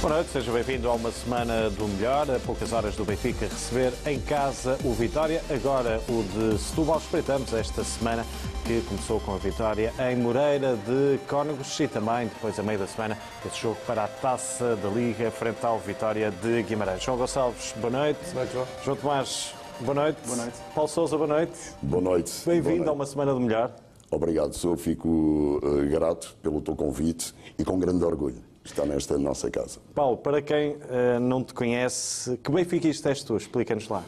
Boa noite, seja bem-vindo a uma semana do melhor. A poucas horas do Benfica receber em casa o Vitória. Agora o de Setúbal. Espreitamos esta semana que começou com a vitória em Moreira de Cónegos e também depois, a meio da semana, esse jogo para a Taça da Liga frente ao Vitória de Guimarães. João Gonçalves, boa noite. Boa noite, João. João Tomás, boa noite. Boa noite. Paulo Sousa, boa noite. Boa noite. Bem-vindo a uma semana do melhor. Obrigado, sou, fico uh, grato pelo teu convite e com grande orgulho estar nesta nossa casa. Paulo, para quem uh, não te conhece, que benfiquista és tu? Explica-nos lá.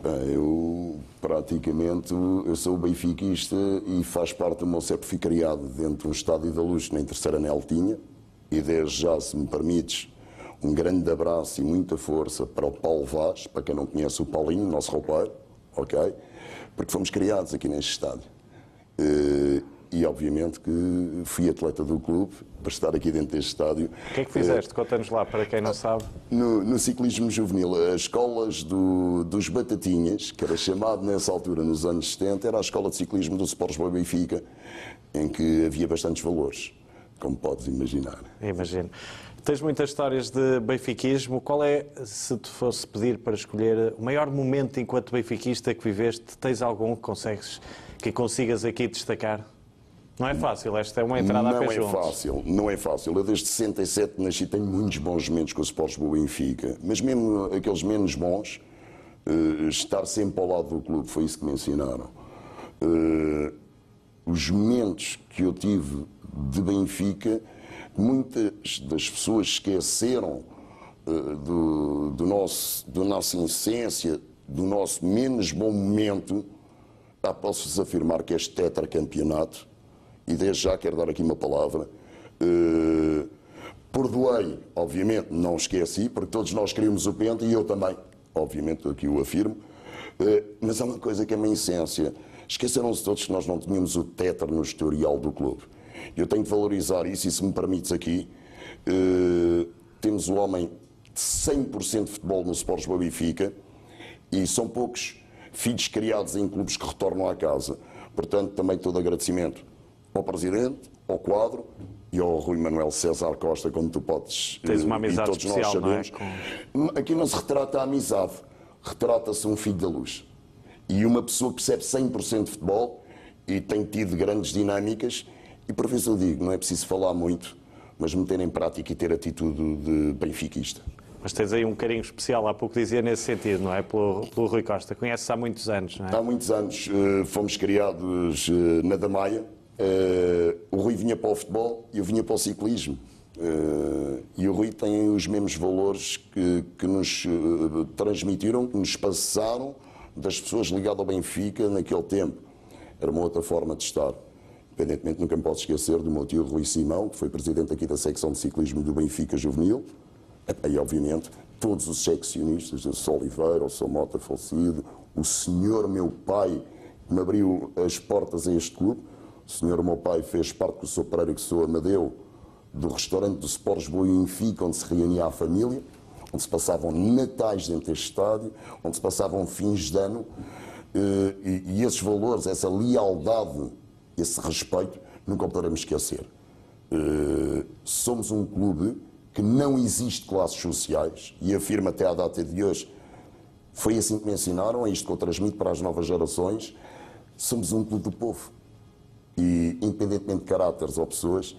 Bem, eu praticamente eu sou benfiquista e faz parte do meu CEP, fui criado dentro de um estádio da luz na terceira Neltinha e desde já, se me permites, um grande abraço e muita força para o Paulo Vaz, para quem não conhece o Paulinho, nosso roupeiro, ok? Porque fomos criados aqui neste estádio. E obviamente que fui atleta do clube para estar aqui dentro deste estádio. O que é que fizeste? Uh, Conta-nos lá, para quem não sabe. No, no, ciclismo juvenil, as escolas do, dos Batatinhas, que era chamado nessa altura, nos anos 70, era a escola de ciclismo do Sports Boa Benfica, em que havia bastantes valores, como podes imaginar. Imagino. Tens muitas histórias de benfiquismo. Qual é, se te fosse pedir para escolher, o maior momento enquanto benfiquista que viveste? Tens algum que consegues, que consigas aqui destacar? Não é fácil, esta é uma entrada não a pé é juntos. fácil, não é fácil. Eu desde 67 nasci, tenho muitos bons momentos com o Sports Boa Benfica, mas mesmo aqueles menos bons, uh, estar sempre ao lado do clube, foi isso que me ensinaram. Uh, os momentos que eu tive de Benfica, muitas das pessoas esqueceram uh, do, do nosso, da nossa essência, do nosso menos bom momento. Ah, Posso-vos afirmar que este tetracampeonato e desde já quero dar aqui uma palavra. Uh, perdoei, obviamente, não esqueci, porque todos nós queríamos o Penta e eu também, obviamente, aqui o afirmo. Uh, mas é uma coisa que é uma essência. Esqueceram-se todos que nós não tínhamos o tetra no historial do clube. Eu tenho que valorizar isso e, se me permites aqui, uh, temos o homem de 100% de futebol no Sports Boa Benfica e são poucos filhos criados em clubes que retornam à casa. Portanto, também todo agradecimento ao Presidente, ao quadro e ao Rui Manuel César Costa, como tu podes. Tens uma amizade e todos especial, nós sabemos. não é? Com... Aqui não se retrata a amizade, retrata-se um filho da luz. E uma pessoa que percebe 100% de futebol e tem tido grandes dinâmicas. E por vezes eu digo, não é preciso falar muito, mas meter em prática e ter atitude de benfiquista. Mas tens aí um carinho especial, há pouco dizia nesse sentido, não é? Pelo, pelo Rui Costa. Conheces há muitos anos, não é? Há muitos anos uh, fomos criados uh, na Damaia. Uh, o Rui vinha para o futebol e eu vinha para o ciclismo. e o Rui tem os mesmos valores que, que nos transmitiram, que nos passaram das pessoas ligadas ao Benfica naquele tempo. Era uma outra forma de estar. Independentemente, nunca me posso esquecer do meu tio Rui Simão, que foi presidente aqui da secção de ciclismo do Benfica Juvenil. E, obviamente, todos os seccionistas, o Sr. Oliveira, o Sr. Mota Falcido, o senhor meu pai, que me abriu as portas a este clube. O senhor meu pai fez parte com o Sr. Pereira, que sou Amadeu, do restaurante do Sports Boa Benfica, onde se reunia a família, onde se passavam natais dentro deste estádio, onde se passavam fins de ano. E, e esses valores, essa lealdade, esse respeito, nunca poderemos esquecer. Somos um clube que não existe classes sociais e afirma até à data de hoje, foi assim que me ensinaram, é isto que eu transmito para as novas gerações, somos um clube do povo. E, independentemente de caráteres ou pessoas,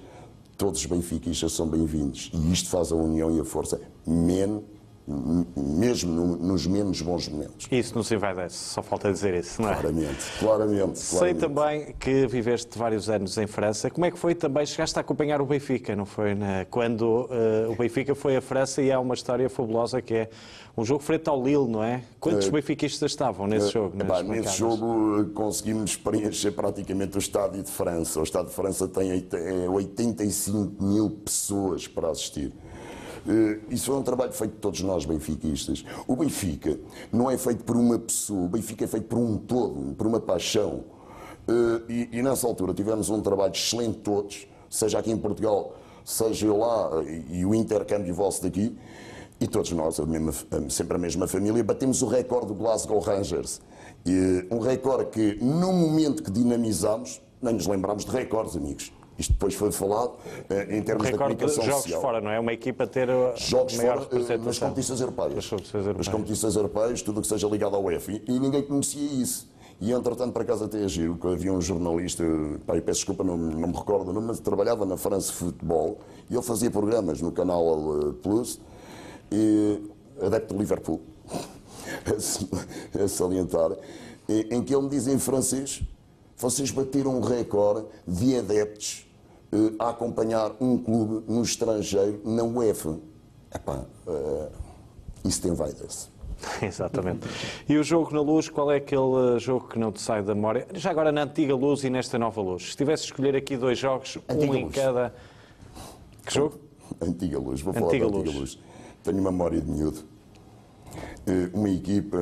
todos os benfiquistas são bem-vindos. E isto faz a união e a força, men, mesmo nos menos bons momentos. Isso não se envaidece, só falta dizer isso, não é? Claramente, claramente. Sei claramente. também que viveste vários anos em França. Como é que foi também? Chegaste a acompanhar o Benfica, não foi? Né? Quando uh, o Benfica foi à França e há uma história fabulosa que é um jogo frente ao Lille, não é? Quantos uh, benfiquistas estavam nesse uh, jogo? Epá, nesse jogo conseguimos preencher praticamente o estádio de França. O estádio de França tem 85 mil pessoas para assistir. Uh, isso foi um trabalho feito de todos nós, benfiquistas. O Benfica não é feito por uma pessoa, o Benfica é feito por um todo, por uma paixão. Uh, e, e, nessa altura tivemos um trabalho excelente todos, seja aqui em Portugal, seja lá, e, e o intercâmbio vosso daqui, e todos nós, a mesma, sempre a mesma família, batemos o recorde do Glasgow Rangers. E, um recorde que, no momento que dinamizámos, nem nos lembrámos de recordes, amigos. Isto depois foi falado eh, em termos de comunicação de jogos social. fora, não é? Uma equipa ter eh, Jogos maior fora eh, nas competições europeias. Nas competições europeias. Nas competições europeias, tudo o que seja ligado ao UEFA. E, e ninguém conhecia isso. E entretanto, para casa até giro, que havia um jornalista, eu peço desculpa, não, não me recordo o nome, mas trabalhava na France Futebol e ele fazia programas no canal Plus, e, adepto de Liverpool, a salientar, em que ele me diz em francês: vocês bateram um recorde de adeptos a acompanhar um clube no estrangeiro na UEFA. Epá, uh, isso tem vai-se. Exatamente. E o jogo na luz, qual é aquele jogo que não te sai da memória? Já agora na antiga luz e nesta nova luz. Se tivesse de escolher aqui dois jogos, antiga um em luz. cada. Que jogo? Antiga luz, vou falar antiga da antiga luz. luz. Tenho memória de miúdo. Eh, uma equipa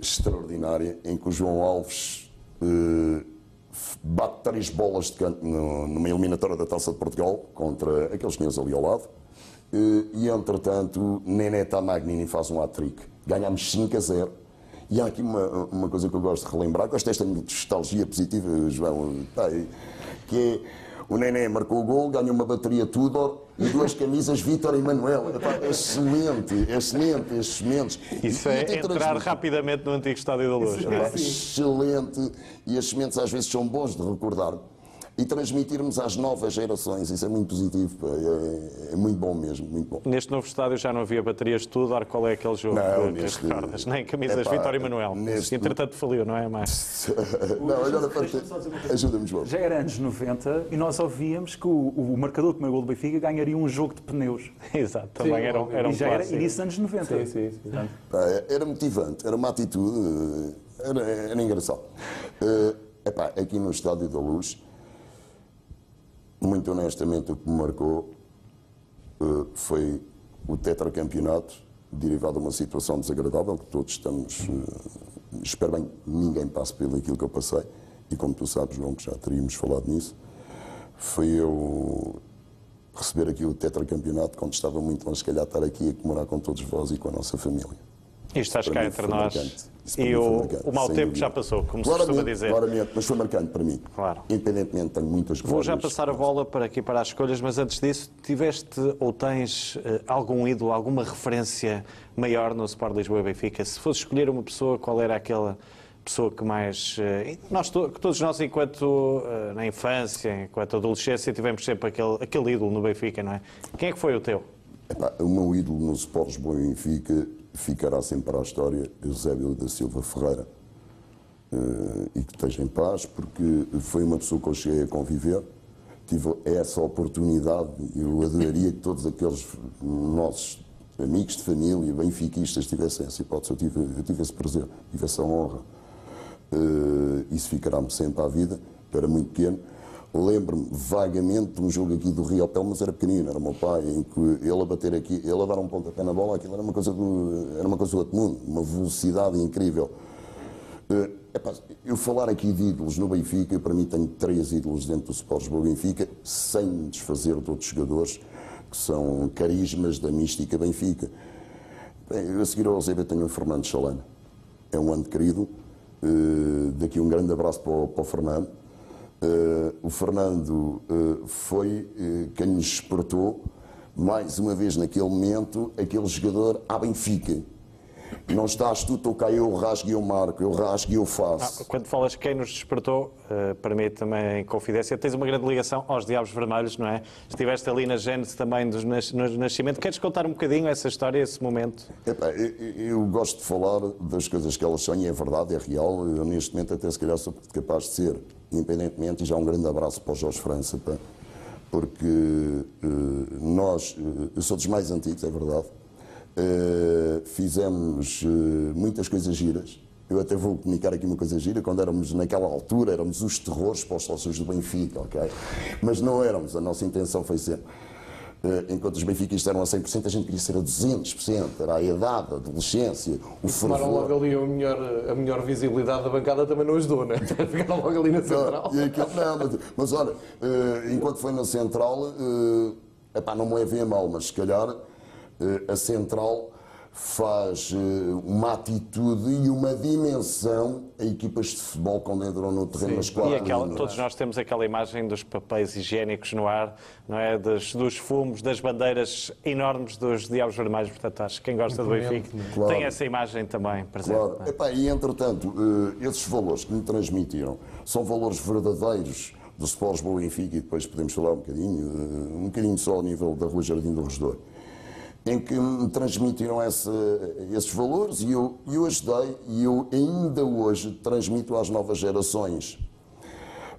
extraordinária em que o João Alves bate três bolas de canto numa eliminatória da Taça de Portugal contra aqueles senhores ali ao lado. E entretanto, Nené Tamagnini faz um hat-trick. Ganhamos 5 a 0. E há aqui uma, uma coisa que eu gosto de relembrar, gosto desta nostalgia positiva, João, tá que é o Nené marcou o gol, ganhou uma bateria Tudor e duas camisas Vítor e Manuel. É excelente, excelente, excelentes. Isso é entrar rapidamente no antigo Estádio da Luz. É, excelente. E as sementes às vezes são bons de recordar e transmitirmos às novas gerações. Isso é muito positivo, é, é, muito bom mesmo, muito bom. Neste novo estádio já não havia baterias de tudo, qual é aquele jogo não, que, neste, recordas? Nem camisas epá, Vitória e Manuel. Neste... Entretanto faliu, não é mais? não, agora ajuda-me, João. Já era anos 90 e nós ouvíamos que o, o marcador do meu gol do Benfica ganharia um jogo de pneus. Exato, também sim, era, era um e já era, início dos anos 90. Sim, sim, sim. Era motivante, era uma atitude, era, era engraçado. Uh, epá, aqui no Estádio da Luz muito honestamente, o que me marcou uh, foi o tetracampeonato, derivado de uma situação desagradável, que todos estamos. Uh, espero bem ninguém passe pelo aquilo que eu passei, e como tu sabes, João, que já teríamos falado nisso, foi eu receber aqui o tetracampeonato quando estava muito longe, se calhar, estar aqui a comemorar com todos vós e com a nossa família. Isto estás cá entre nós. E o, o mau tempo já passou, como se costuma dizer. Claramente, mas foi marcante para mim. Claro. Independentemente, tenho muitas Vou já passar a bola para aqui para as escolhas, mas antes disso, tiveste ou tens uh, algum ídolo, alguma referência maior no Sport Lisboa e Benfica? Se fosse escolher uma pessoa, qual era aquela pessoa que mais. Uh, nós, todos nós, enquanto uh, na infância, enquanto adolescência, tivemos sempre aquele, aquele ídolo no Benfica, não é? Quem é que foi o teu? Epá, o meu ídolo no Sport Lisboa e Benfica ficará sempre para a história Eusébio da Silva Ferreira. Uh, e que esteja em paz, porque foi uma pessoa que eu cheguei a conviver, tive essa oportunidade, eu adoraria que todos aqueles nossos amigos de família, benfiquistas, tivessem essa hipótese, eu tive, eu tive esse prazer, tive essa honra. Uh, isso ficará-me sempre à vida, era muito pequeno, Lembro-me vagamente de um jogo aqui do Rio Pel, mas era pequenino, era o meu pai, em que ele a bater aqui, ele a dar um pontapé na bola, aquilo era uma coisa do, era uma coisa do outro mundo, uma velocidade incrível. Uh, epá, eu falar aqui de ídolos no Benfica, eu para mim tenho três ídolos dentro do Sport Lisboa Benfica, sem me desfazer de outros jogadores que são carismas da mística Benfica. Bem, a seguir ao Eusébio tenho o Fernando Chalana. É um ano querido. Uh, daqui um grande abraço para o, para o Fernando Uh, o Fernando uh, foi uh, quem nos despertou, mais uma vez naquele momento, aquele jogador à Benfica. Não estás tu, estou cá eu, rasgo e eu marco, eu rasgo e eu faço. Ah, quando falas quem nos despertou, para mim também em confidência, tens uma grande ligação aos Diabos Vermelhos, não é? Estiveste ali na gênese também do nascimento. Queres contar um bocadinho essa história, esse momento? Eu, eu, gosto de falar das coisas que elas são e é verdade, é real. Eu neste momento até se calhar sou capaz de ser independentemente, e já um grande abraço para o Jorge França, pá, porque uh, nós, uh, eu sou dos mais antigos, é verdade, uh, fizemos muitas coisas giras. Eu até vou comunicar aqui uma coisa gira, quando éramos naquela altura, éramos os terrores para os sócios do Benfica, ok? Mas não éramos, a nossa intenção foi sempre enquanto os benfiquistas eram a 100%, a gente queria ser a 200%, era a idade, a adolescência, o e fervor. logo ali a melhor, a melhor visibilidade da bancada também não ajudou, não é? Ficaram logo ali na central. Não, aquilo, não mas, mas, olha, uh, enquanto foi na central, uh, epá, não me levei a mal, mas se calhar a central faz eh, uma atitude e uma dimensão a equipas de futebol quando entram no terreno nas quatro E aquela, linhas. todos nós temos aquela imagem dos papéis higiênicos no ar, não é? Dos, dos fumos, das bandeiras enormes dos Diabos Vermelhos. Portanto, acho que quem gosta do Benfica Claro. tem essa imagem também presente. Claro. é? Epá, e entretanto, eh, esses valores que me transmitiram são valores verdadeiros do Sport Lisboa Benfica e depois podemos falar um bocadinho, eh, um bocadinho só ao nível da Rua Jardim do Regedor, em que me transmitiram essa- esses valores e eu, eu ajudei e eu ainda hoje transmito às novas gerações.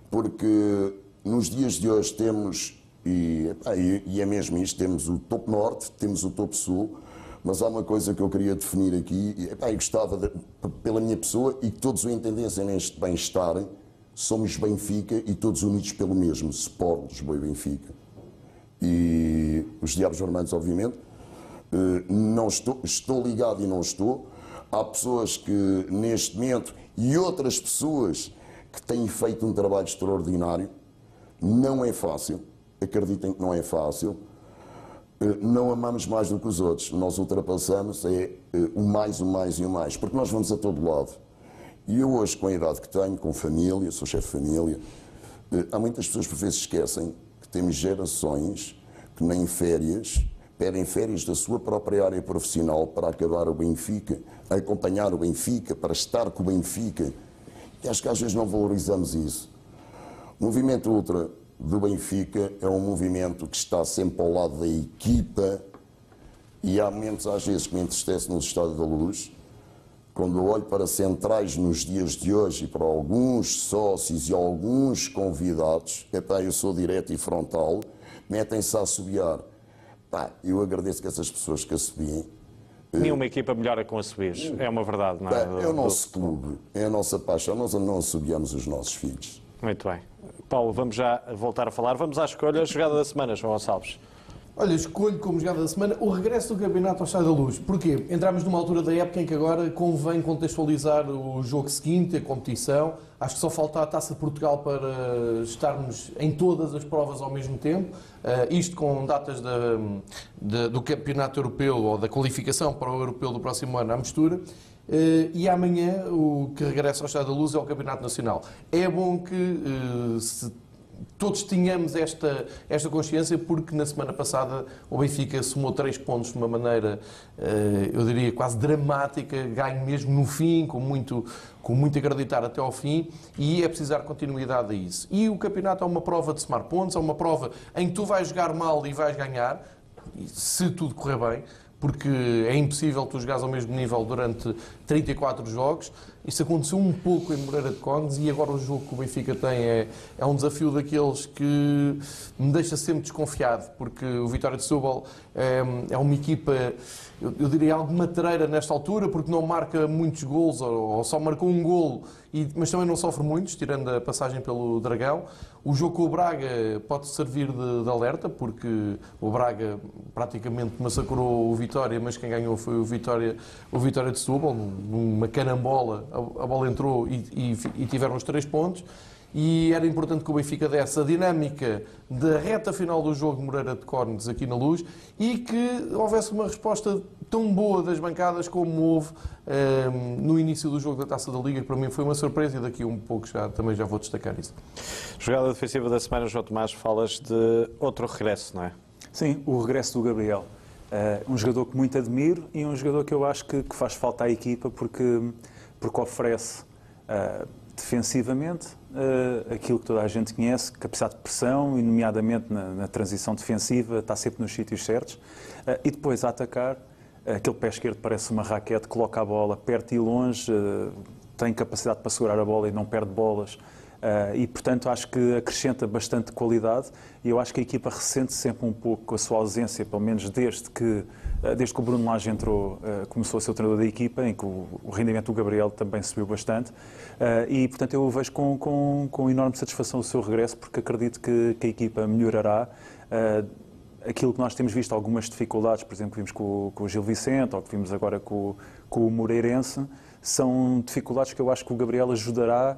Porque nos dias de hoje temos, e, e- é mesmo isto, temos o topo norte, temos o topo sul, mas há uma coisa que eu queria definir aqui, e, epá, gostava, de- pela minha pessoa, e que todos o entendessem neste bem-estar, somos Benfica e todos unidos pelo mesmo, Sport Lisboa e Benfica. E os Diabos Vermelhos, obviamente, não estou, estou ligado e não estou. Há pessoas que neste momento e outras pessoas que têm feito um trabalho extraordinário. Não é fácil, acreditem que não é fácil. Eh, Não amamos mais do que os outros, nós ultrapassamos é eh, o mais, o mais e o mais, porque nós vamos a todo lado. E eu hoje, com a idade que tenho, com família, sou chefe de família, eh, há muitas pessoas por vezes esquecem que temos gerações que nem férias, pedem férias da sua própria área profissional para acabar o Benfica, acompanhar o Benfica, para estar com o Benfica. E acho que às vezes não valorizamos isso. O movimento ultra do Benfica é um movimento que está sempre ao lado da equipa e há momentos às vezes que me entristece no Estádio da Luz, quando eu olho para centrais nos dias de hoje e para alguns sócios e alguns convidados, epá, eu sou direto e frontal, metem-se a assobiar. Pá, eu agradeço que essas pessoas que assobiem Nenhuma equipa melhora com a subir. É uma verdade, não é? Pá, Do- é o do- nosso clube, é a nossa paixão, nós não assobiamos os nossos filhos. Muito bem. Paulo, vamos já voltar a falar. Vamos à escolha. Jogada da semana, João Gonçalves. Olha, escolho como jogada da semana o regresso do campeonato ao Estádio da Luz. Porquê? Entramos numa altura da época em que agora convém contextualizar o jogo seguinte, a competição. Acho que só falta a Taça de Portugal para estarmos em todas as provas ao mesmo tempo. Ah, isto com datas da- da- do Campeonato Europeu ou da qualificação para o Europeu do próximo ano à mistura. Eh, e amanhã o que regressa ao Estádio da Luz é o Campeonato Nacional. É bom que eh, se todos tínhamos esta, esta consciência porque na semana passada o Benfica somou três pontos de uma maneira, eh, eu diria, quase dramática, ganho mesmo no fim, com muito, com muito acreditar até ao fim, e é preciso dar continuidade a isso. E o campeonato é uma prova de somar pontos, é uma prova em que tu vais jogar mal e vais ganhar, se tudo correr bem, porque é impossível tu jogares ao mesmo nível durante 34 jogos. Isso aconteceu um pouco em Moreira de Cónegos e agora o jogo que o Benfica tem é, é um desafio daqueles que me deixa sempre desconfiado, porque o Vitória de Setúbal é, é uma equipa, eu, eu diria, algo matreira nesta altura, porque não marca muitos gols, ou, ou só marcou um golo, e, mas também não sofre muitos, tirando a passagem pelo Dragão. O jogo com o Braga pode servir de, de alerta, porque o Braga praticamente massacrou o Vitória, mas quem ganhou foi o Vitória, o Vitória de Setúbal, numa carambola, a, bola entrou e, e, e tiveram os três pontos. E era importante que o Benfica desse a dinâmica da reta final do jogo de Moreira de Córnegas aqui na luz e que houvesse uma resposta tão boa das bancadas como houve ehm, no início do jogo da Taça da Liga, que para mim foi uma surpresa e daqui a um pouco já, também já vou destacar isso. Jogada defensiva da semana, João Tomás, falas de outro regresso, não é? Sim, o regresso do Gabriel. Eh, um jogador que muito admiro e um jogador que eu acho que, que faz falta à equipa porque, porque oferece eh, defensivamente eh, aquilo que toda a gente conhece, capacidade de pressão e, nomeadamente na, na transição defensiva, está sempre nos sítios certos. Eh, e depois a atacar, aquele pé esquerdo parece uma raquete, coloca a bola perto e longe, tem capacidade para segurar a bola e não perde bolas. Uh, e, portanto, acho que acrescenta bastante qualidade e eu acho que a equipa ressente sempre um pouco a sua ausência, pelo menos desde que, uh, desde que o Bruno Lage entrou, uh, começou a ser o treinador da equipa, em que o, rendimento do Gabriel também subiu bastante. e, portanto, eu vejo com, com, com enorme satisfação o seu regresso, porque acredito que, que a equipa melhorará aquilo que nós temos visto, algumas dificuldades, por exemplo, que vimos com, com o Gil Vicente ou que vimos agora com, com o Moreirense, são dificuldades que eu acho que o Gabriel ajudará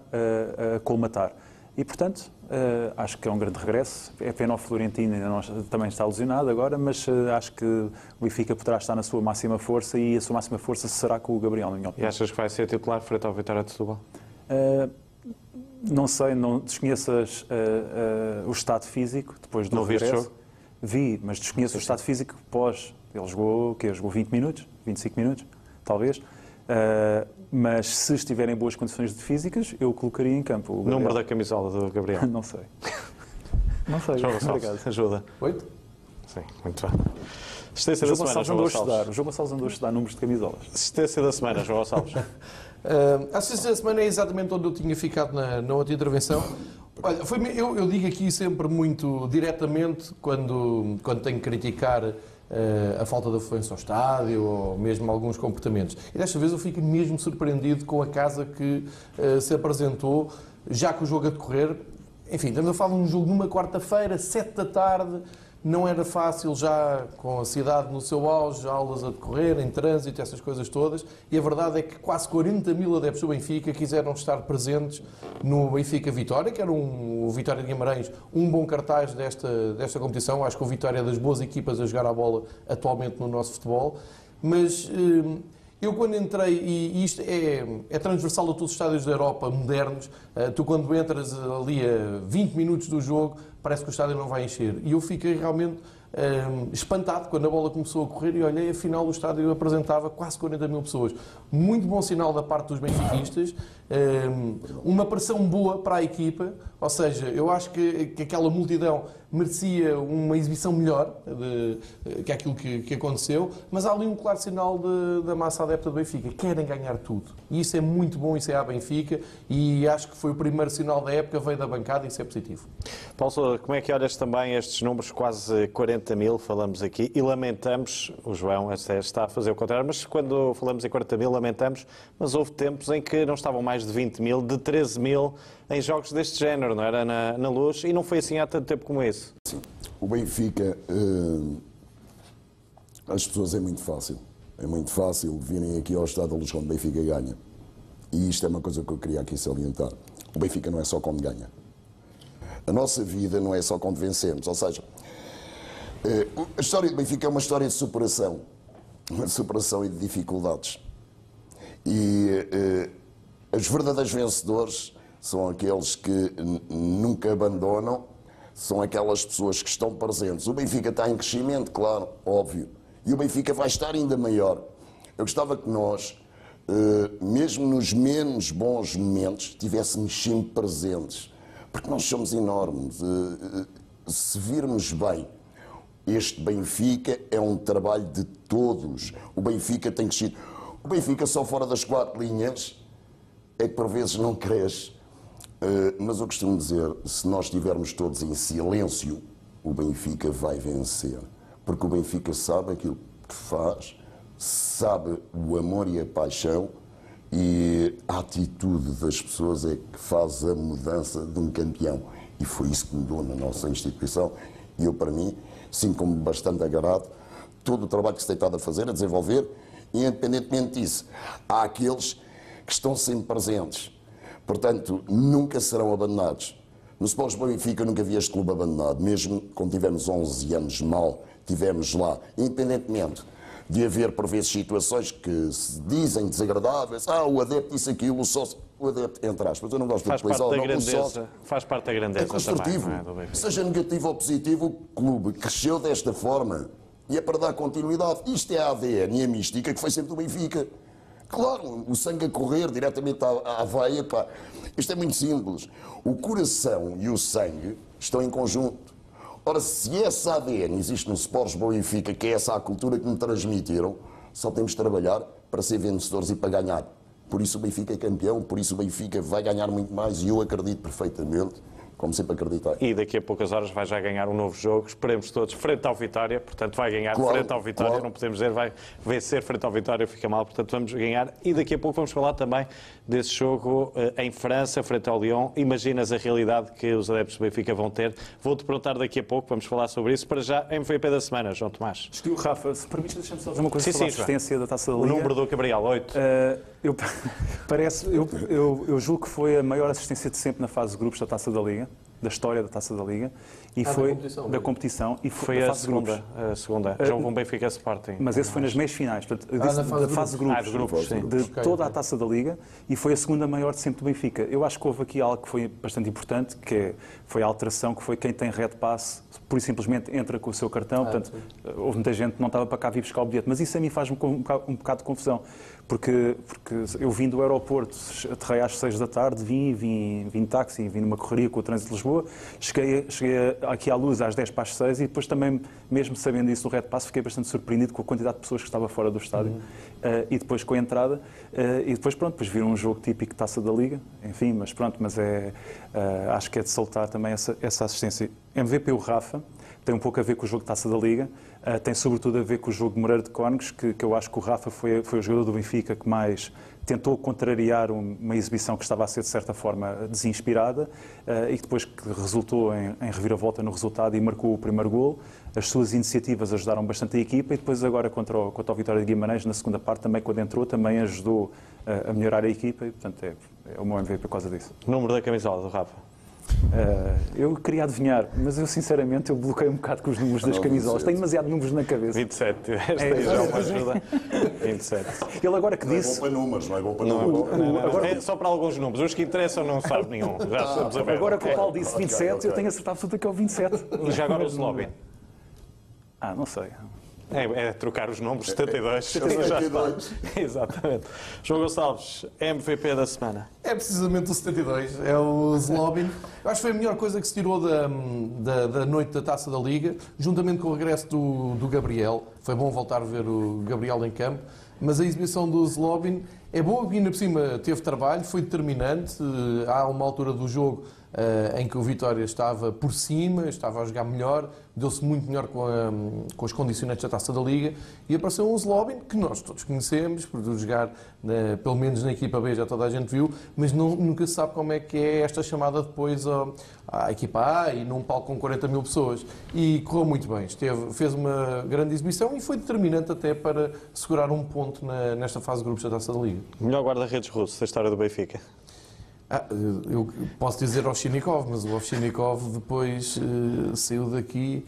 a colmatar. E, portanto, uh, acho que é um grande regresso. É pena o Florentino, ainda não, também está lesionado agora, mas uh, acho que o Benfica poderá estar na sua máxima força e a sua máxima força será com o Gabriel, na minha opinião. E achas que vai ser titular frente ao Vitória de Setúbal? Uh, não sei, não desconheço as, o estado físico depois do não regresso. Jogo? Vi, mas desconheço o estado físico pós. Ele jogou, o quê? Jogou 20 minutos, 25 minutos, talvez. Mas se estiver em boas condições de físicas, eu o colocaria em campo. O Número da camisola do Gabriel? não sei. Não sei. João Obrigado. ajuda. Oito? Sim, muito bem. Assistência da semana, João Gonçalves. O João Gonçalves andou a estudar números de camisolas. Assistência da semana, João Gonçalves. uh, a assistência da semana é exatamente onde eu tinha ficado na, na outra intervenção. Olha, foi, eu, eu, digo aqui sempre muito diretamente quando, quando tenho que criticar a falta de afluência ao estádio ou mesmo alguns comportamentos. E desta vez eu fico mesmo surpreendido com a casa que uh, se apresentou, já com o jogo a decorrer. Enfim, estamos a falar de um jogo numa quarta-feira, sete da tarde, não era fácil já com a cidade no seu auge, aulas a decorrer, em trânsito, essas coisas todas. E a verdade é que quase 40 mil adeptos do Benfica quiseram estar presentes no Benfica Vitória, que era um, o Vitória de Guimarães, um bom cartaz desta, desta competição. Acho que o Vitória é das boas equipas a jogar a bola atualmente no nosso futebol. Mas. Hum, eu, quando entrei, e isto é, é transversal a todos os estádios da Europa modernos, eh, tu, quando entras ali a 20 minutos do jogo, parece que o estádio não vai encher. E eu fiquei realmente um, espantado quando a bola começou a correr e olhei, afinal o estádio apresentava quase 40 mil pessoas. Muito bom sinal da parte dos benfiquistas, uma pressão boa para a equipa, ou seja, eu acho que, que aquela multidão merecia uma exibição melhor de, que aquilo que, que, aconteceu, mas há ali um claro sinal de, da massa adepta do Benfica. Querem ganhar tudo. E isso é muito bom, isso é a Benfica, e acho que foi o primeiro sinal da época, veio da bancada e isso é positivo. Paulo, como é que olhas também estes números, quase 40 mil, falamos aqui, e lamentamos, o João está a fazer o contrário, mas quando falamos em 40 mil, lamentamos, mas houve tempos em que não estavam mais de 20 mil, de 13 mil em jogos deste género, não era? Na, na luz, e não foi assim há tanto tempo como esse. Sim. O Benfica, as pessoas é muito fácil. É muito fácil virem aqui ao Estado da Luz quando o Benfica ganha. E isto é uma coisa que eu queria aqui salientar. O Benfica não é só quando ganha. A nossa vida não é só quando vencemos. Ou seja, uh, a história do Benfica é uma história de superação. Uma superação e de dificuldades. E uh, os verdadeiros vencedores são aqueles que nunca abandonam, são aquelas pessoas que estão presentes. O Benfica está em crescimento, claro, óbvio, e o Benfica vai estar ainda maior. Eu gostava que nós, eh, mesmo nos menos bons momentos, estivéssemos sempre presentes, porque nós somos enormes. Eh, eh, se virmos bem, este Benfica é um trabalho de todos. O Benfica tem crescido. O Benfica só fora das quatro linhas é que por vezes não cresce. Eh, mas eu costumo dizer, se nós estivermos todos em silêncio, o Benfica vai vencer. Porque o Benfica sabe aquilo que faz, sabe o amor e a paixão e a atitude das pessoas é que faz a mudança de um campeão. E foi isso que mudou na nossa instituição. E eu, para mim, sinto-me bastante agarrado todo o trabalho que se tem estado a fazer, a desenvolver, e independentemente disso, há aqueles que estão sempre presentes Portanto, nunca serão abandonados. No Sport Benfica nunca vi este clube abandonado, mesmo quando tivemos 11 anos mal, tivemos lá, independentemente de haver por vezes situações que se dizem desagradáveis, ah, o adepto disse aquilo, o sócio, o adepto, entre aspas, eu não gosto faz de utilizar parte o nome, sócio, Faz parte da grandeza é construtivo. Também, é, Seja negativo ou positivo, o clube cresceu desta forma e é para dar continuidade. Isto é a ADN e a mística que foi sempre do Benfica. Claro, o sangue a correr diretamente à, à veia. Pá. Isto é muito simples. O coração e o sangue estão em conjunto. Ora, se essa ADN existe no Sports Benfica, que é essa a cultura que me transmitiram, só temos de trabalhar para ser vencedores e para ganhar. Por isso o Benfica é campeão, por isso o Benfica vai ganhar muito mais e eu acredito perfeitamente como sempre acreditei. E daqui a poucas horas vai já ganhar um novo jogo. Esperemos todos frente ao Vitória. Portanto, vai ganhar Claro, frente ao Vitória. claro. Não podemos dizer vai vencer frente ao Vitória, fica mal. Portanto, vamos ganhar. E daqui a pouco vamos falar também desse jogo eh, em França, frente ao Lyon. Imaginas a realidade que os adeptos do Benfica vão ter. Vou-te perguntar daqui a pouco, vamos falar sobre isso. Para já, MVP da semana, João Tomás. Escolhi o Rafa, se permites, deixa-me só dizer uma coisa Sim, sobre a sim, João. assistência da Taça da O Liga. número do Gabriel, 8. Eh, eu, parece, eu, eu, eu julgo que foi a maior assistência de sempre na fase de grupos da Taça da Liga, da história da Taça da Liga, e Ah, da foi competição da competição e foi, Foi da a fase de grupos. segunda. A segunda. Já houve um Benfica Sporting. Mas esse foi nas meias finais, portanto, Ah, disse na fase da de fase de grupos, Ah, de grupos, sim. de toda a taça da Liga e foi a segunda maior de sempre do Benfica. Eu acho que houve aqui algo que foi bastante importante, que é- foi a alteração, que foi quem tem red pass, por simplesmente entra com o seu cartão, portanto, houve muita gente que não estava para cá vir buscar o bilhete, mas isso a mim faz-me um bocado, um bocado de confusão, porque, porque eu vim do aeroporto, aterrei às seis da tarde, vim, vim, vim de táxi, vim numa correria com o trânsito de Lisboa, cheguei, cheguei aqui à luz às 10 para as 6 e depois também, mesmo sabendo isso do Red Pass, fiquei bastante surpreendido com a quantidade de pessoas que estava fora do estádio Eh, e depois com a entrada eh, e depois pronto, depois viram um jogo típico de Taça da Liga, enfim, mas pronto, mas é, eh, acho que é de soltar também essa, essa assistência. MVP o Rafa, tem um pouco a ver com o jogo de Taça da Liga, eh, tem sobretudo a ver com o jogo de Moreira de Cónegos, que, que eu acho que o Rafa foi, foi o jogador do Benfica que mais tentou contrariar um- uma exibição que estava a ser, de certa forma, desinspirada eh, e que depois que resultou em, em reviravolta no resultado e marcou o primeiro gol. As suas iniciativas ajudaram bastante a equipa e depois agora contra o, contra Vitória de Guimarães, na segunda parte, também quando entrou, também ajudou eh, a melhorar a equipa e, portanto, é, é o meu MVP por causa disso. Número da camisola do Rafa. Eh, eu queria adivinhar, mas eu sinceramente eu bloqueei um bocado com os números das camisolas. 27. Tenho demasiados números na cabeça. 27. Esta É, aí já é uma ajuda. 27. Ele agora que Não é bom disse. para números, não é bom para Não, números. não, não, agora- É só para alguns números. Os que interessam não sabe nenhum. Já estamos a ver. Agora que o Paulo disse Ok, 27, ok. eu tenho a certeza absoluta que é o 27. Já agora o Slobin. Ah, não sei. É, é trocar os números, 72. 72. Já está. Exatamente. João Gonçalves, MVP da semana. É precisamente o 72, é o Zlobin. Eu acho que foi a melhor coisa que se tirou da, da, da noite da Taça da Liga, juntamente com o regresso do, do Gabriel. Foi bom voltar a ver o Gabriel em campo, mas a exibição do Zlobin é boa, e ainda por cima teve trabalho, foi determinante. Há uma altura do jogo eh, em que o Vitória estava por cima, estava a jogar melhor, deu-se muito melhor com, a- com os condicionantes da Taça da Liga e apareceu um Zlobin que nós todos conhecemos, por jogar pelo menos na equipa B já toda a gente viu, mas não- nunca se sabe como é que é esta chamada depois à equipa A e num palco com 40 mil pessoas. E correu muito bem, esteve, fez uma grande exibição e foi determinante até para segurar um ponto na- nesta fase de grupos da Taça da Liga. Melhor guarda-redes russo da história do Benfica. Ah, eu posso dizer Ovchinikov, mas o Ovchinikov depois eh, saiu daqui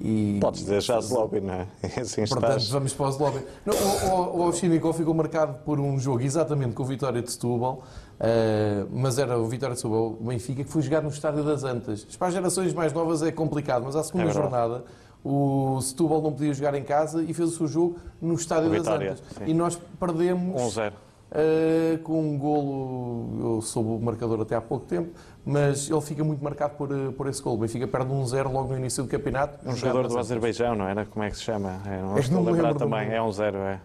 e... Podes dizer já Slobin, não é? Assim Portanto, estás. vamos para o Zlobin. Não, o, o, o Ovchinikov ficou marcado por um jogo exatamente com o Vitória de Setúbal, eh, mas era o Vitória de Setúbal, o Benfica, que foi jogar no Estádio das Antas. Para as gerações mais novas é complicado, mas à segunda É jornada o Setúbal não podia jogar em casa e fez o seu jogo no Estádio O das Vitória, Antas. sim. E nós perdemos 1-0. Uh, com um golo, eu soube o marcador até há pouco tempo, mas ele fica muito marcado por, uh, por esse golo. O Benfica perde um 0 logo no início do campeonato. Um jogador do Azerbaijão, não era? Como é que se chama? É, não É estou a lembrar também. É um 0, é.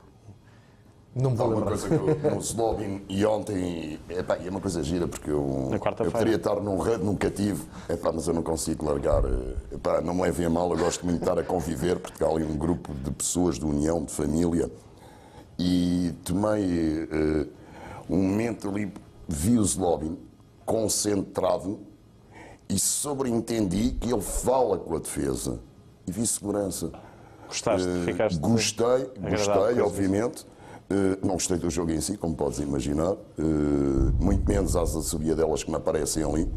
Não me Há vou uma coisa que eu, no Slobin e ontem, epá, é uma coisa gira, porque eu, eu poderia estar num, re- num cativo, epá, mas eu não consigo largar. eh, Epá, não me levem a mal, eu gosto muito de estar a conviver, porque há ali um grupo de pessoas, de união, de família, e tomei eh, um momento ali, vi o Slobin concentrado e sobreentendi que ele fala com a defesa e vi segurança. Gostaste? Eh, Ficaste. Gostei, com gostei, isso. obviamente. Eh, não gostei do jogo em si, como podes imaginar. Eh, muito menos às assobiadelas que me aparecem ali.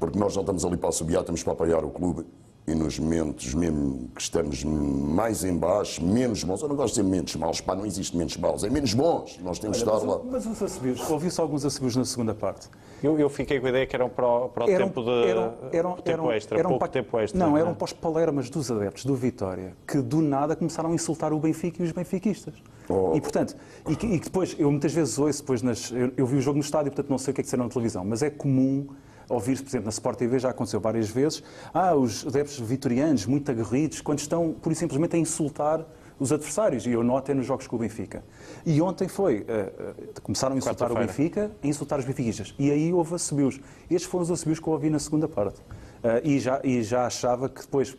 Porque nós não estamos ali para assobiar, estamos para apoiar o clube. E nos momentos mesmo que estamos mais em baixo, menos bons, eu não gosto de dizer menos maus, pá, não existe menos maus, é menos bons. Nós temos de estar lá. Mas os assobios, ouvi-se alguns assobios na segunda parte. Eu, eu fiquei com a ideia que eram para o, para o tempo de. tempo extra, pouco pa- tempo extra. Não, é? eram para os palermas dos adeptos do Vitória, que do nada começaram a insultar o Benfica e os benfiquistas. Oh. E, portanto, e que, e depois, eu muitas vezes ouço, depois nas, eu, eu vi o jogo no estádio, portanto não sei o que é que será na televisão, mas é comum ouvir-se, por exemplo, na Sport TV, já aconteceu várias vezes, ah, os adeptos vitorianos muito aguerridos, quando estão, e simplesmente, a insultar os adversários, e eu noto é nos jogos com o Benfica. E ontem foi, uh, uh, começaram a insultar o Benfica, a insultar os benfiquistas, e aí houve assobios. Estes foram os assobios que eu ouvi na segunda parte. Uh, e, já, e já achava que depois,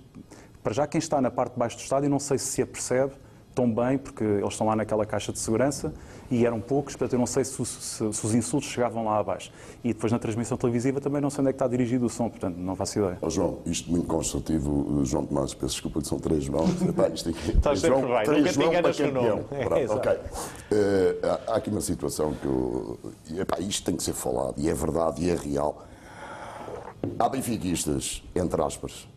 para já quem está na parte de baixo do estádio, não sei se se apercebe tão bem, porque eles estão lá naquela caixa de segurança, e eram poucos, portanto eu não sei se, se, se, os insultos chegavam lá abaixo. E depois na transmissão televisiva também não sei onde é que está dirigido o som, portanto não faço ideia. Oh, João, isto muito construtivo, João Tomás, peço desculpa, são três João. Epá, isto aqui, Estás João, sempre bem, três nunca João para campeão. É, Pronto, ok. Uh, há aqui uma situação que eu, epá, isto tem que ser falado, e é verdade, e é real. Há benfiquistas, entre aspas,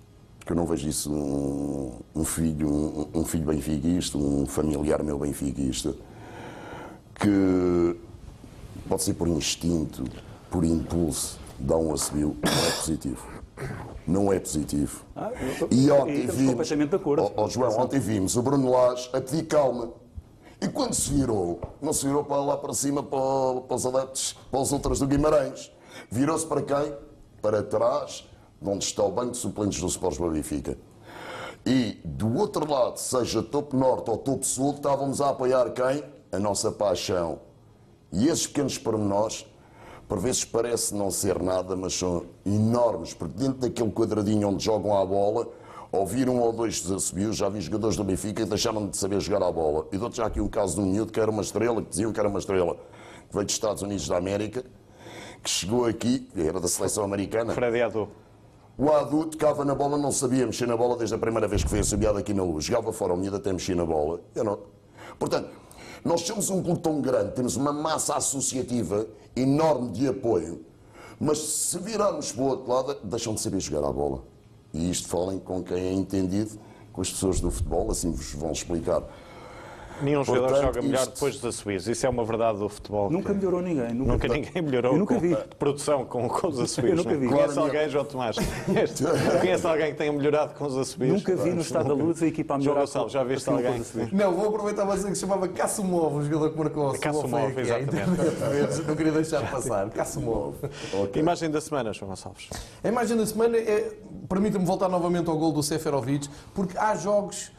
porque eu não vejo isso um, um filho, um, um filho benfiquista, um familiar meu benfiquista, que pode ser por instinto, por impulso, dá um assobio, não é positivo. Não é positivo. Ah, tô, e ontem vimos. De acordo. Oh, oh, João, ontem vimos o Bruno Lage a pedir calma. E quando se virou, não se virou para lá para cima para, para os adeptos, para os outros do Guimarães. Virou-se para quem? Para trás, onde está o banco de suplentes do Sports Benfica. E do outro lado, seja topo norte ou topo sul, estávamos a apoiar quem? A nossa paixão. E esses pequenos pormenores, por vezes parece não ser nada, mas são enormes, porque dentro daquele quadradinho onde jogam a bola, ouvir um ou dois desacebios, já vi jogadores do Benfica e deixaram de saber jogar a bola. E dou-te já aqui um caso de um miúdo que era uma estrela, que diziam que era uma estrela, que veio dos Estados Unidos da América, que chegou aqui, era da seleção americana. Freddy Adu. O Adu tocava na bola, não sabia mexer na bola desde a primeira vez que foi assobiado aqui na luz. Jogava fora, o miúdo até mexia na bola. Eu não... Portanto, nós somos um clube tão grande, temos uma massa associativa enorme de apoio, mas se virarmos para o outro lado, deixam de saber jogar a bola. E isto falem com quem é entendido, com as pessoas do futebol, assim vos vão explicar. Nenhum Portanto, jogador joga melhor depois dos assobios. Isso é uma verdade do futebol. Nunca melhorou ninguém. Nunca, nunca ninguém melhorou eu nunca vi. produção com, com os nunca vi. Conhece alguém, João Tomás? Conhece alguém que tenha melhorado com os assobios? Nunca vi no Estado da Luz a equipa a melhorar. João já viste alguém? Não, vou aproveitar para dizer que se chamava Cassumov, o jogador que marcou o Cassumov, exatamente. Não queria deixar de passar. Cassumov. Okay. Imagem da semana, João Gonçalves. A imagem da semana é, permita-me voltar novamente ao gol do Seferovic, porque há jogos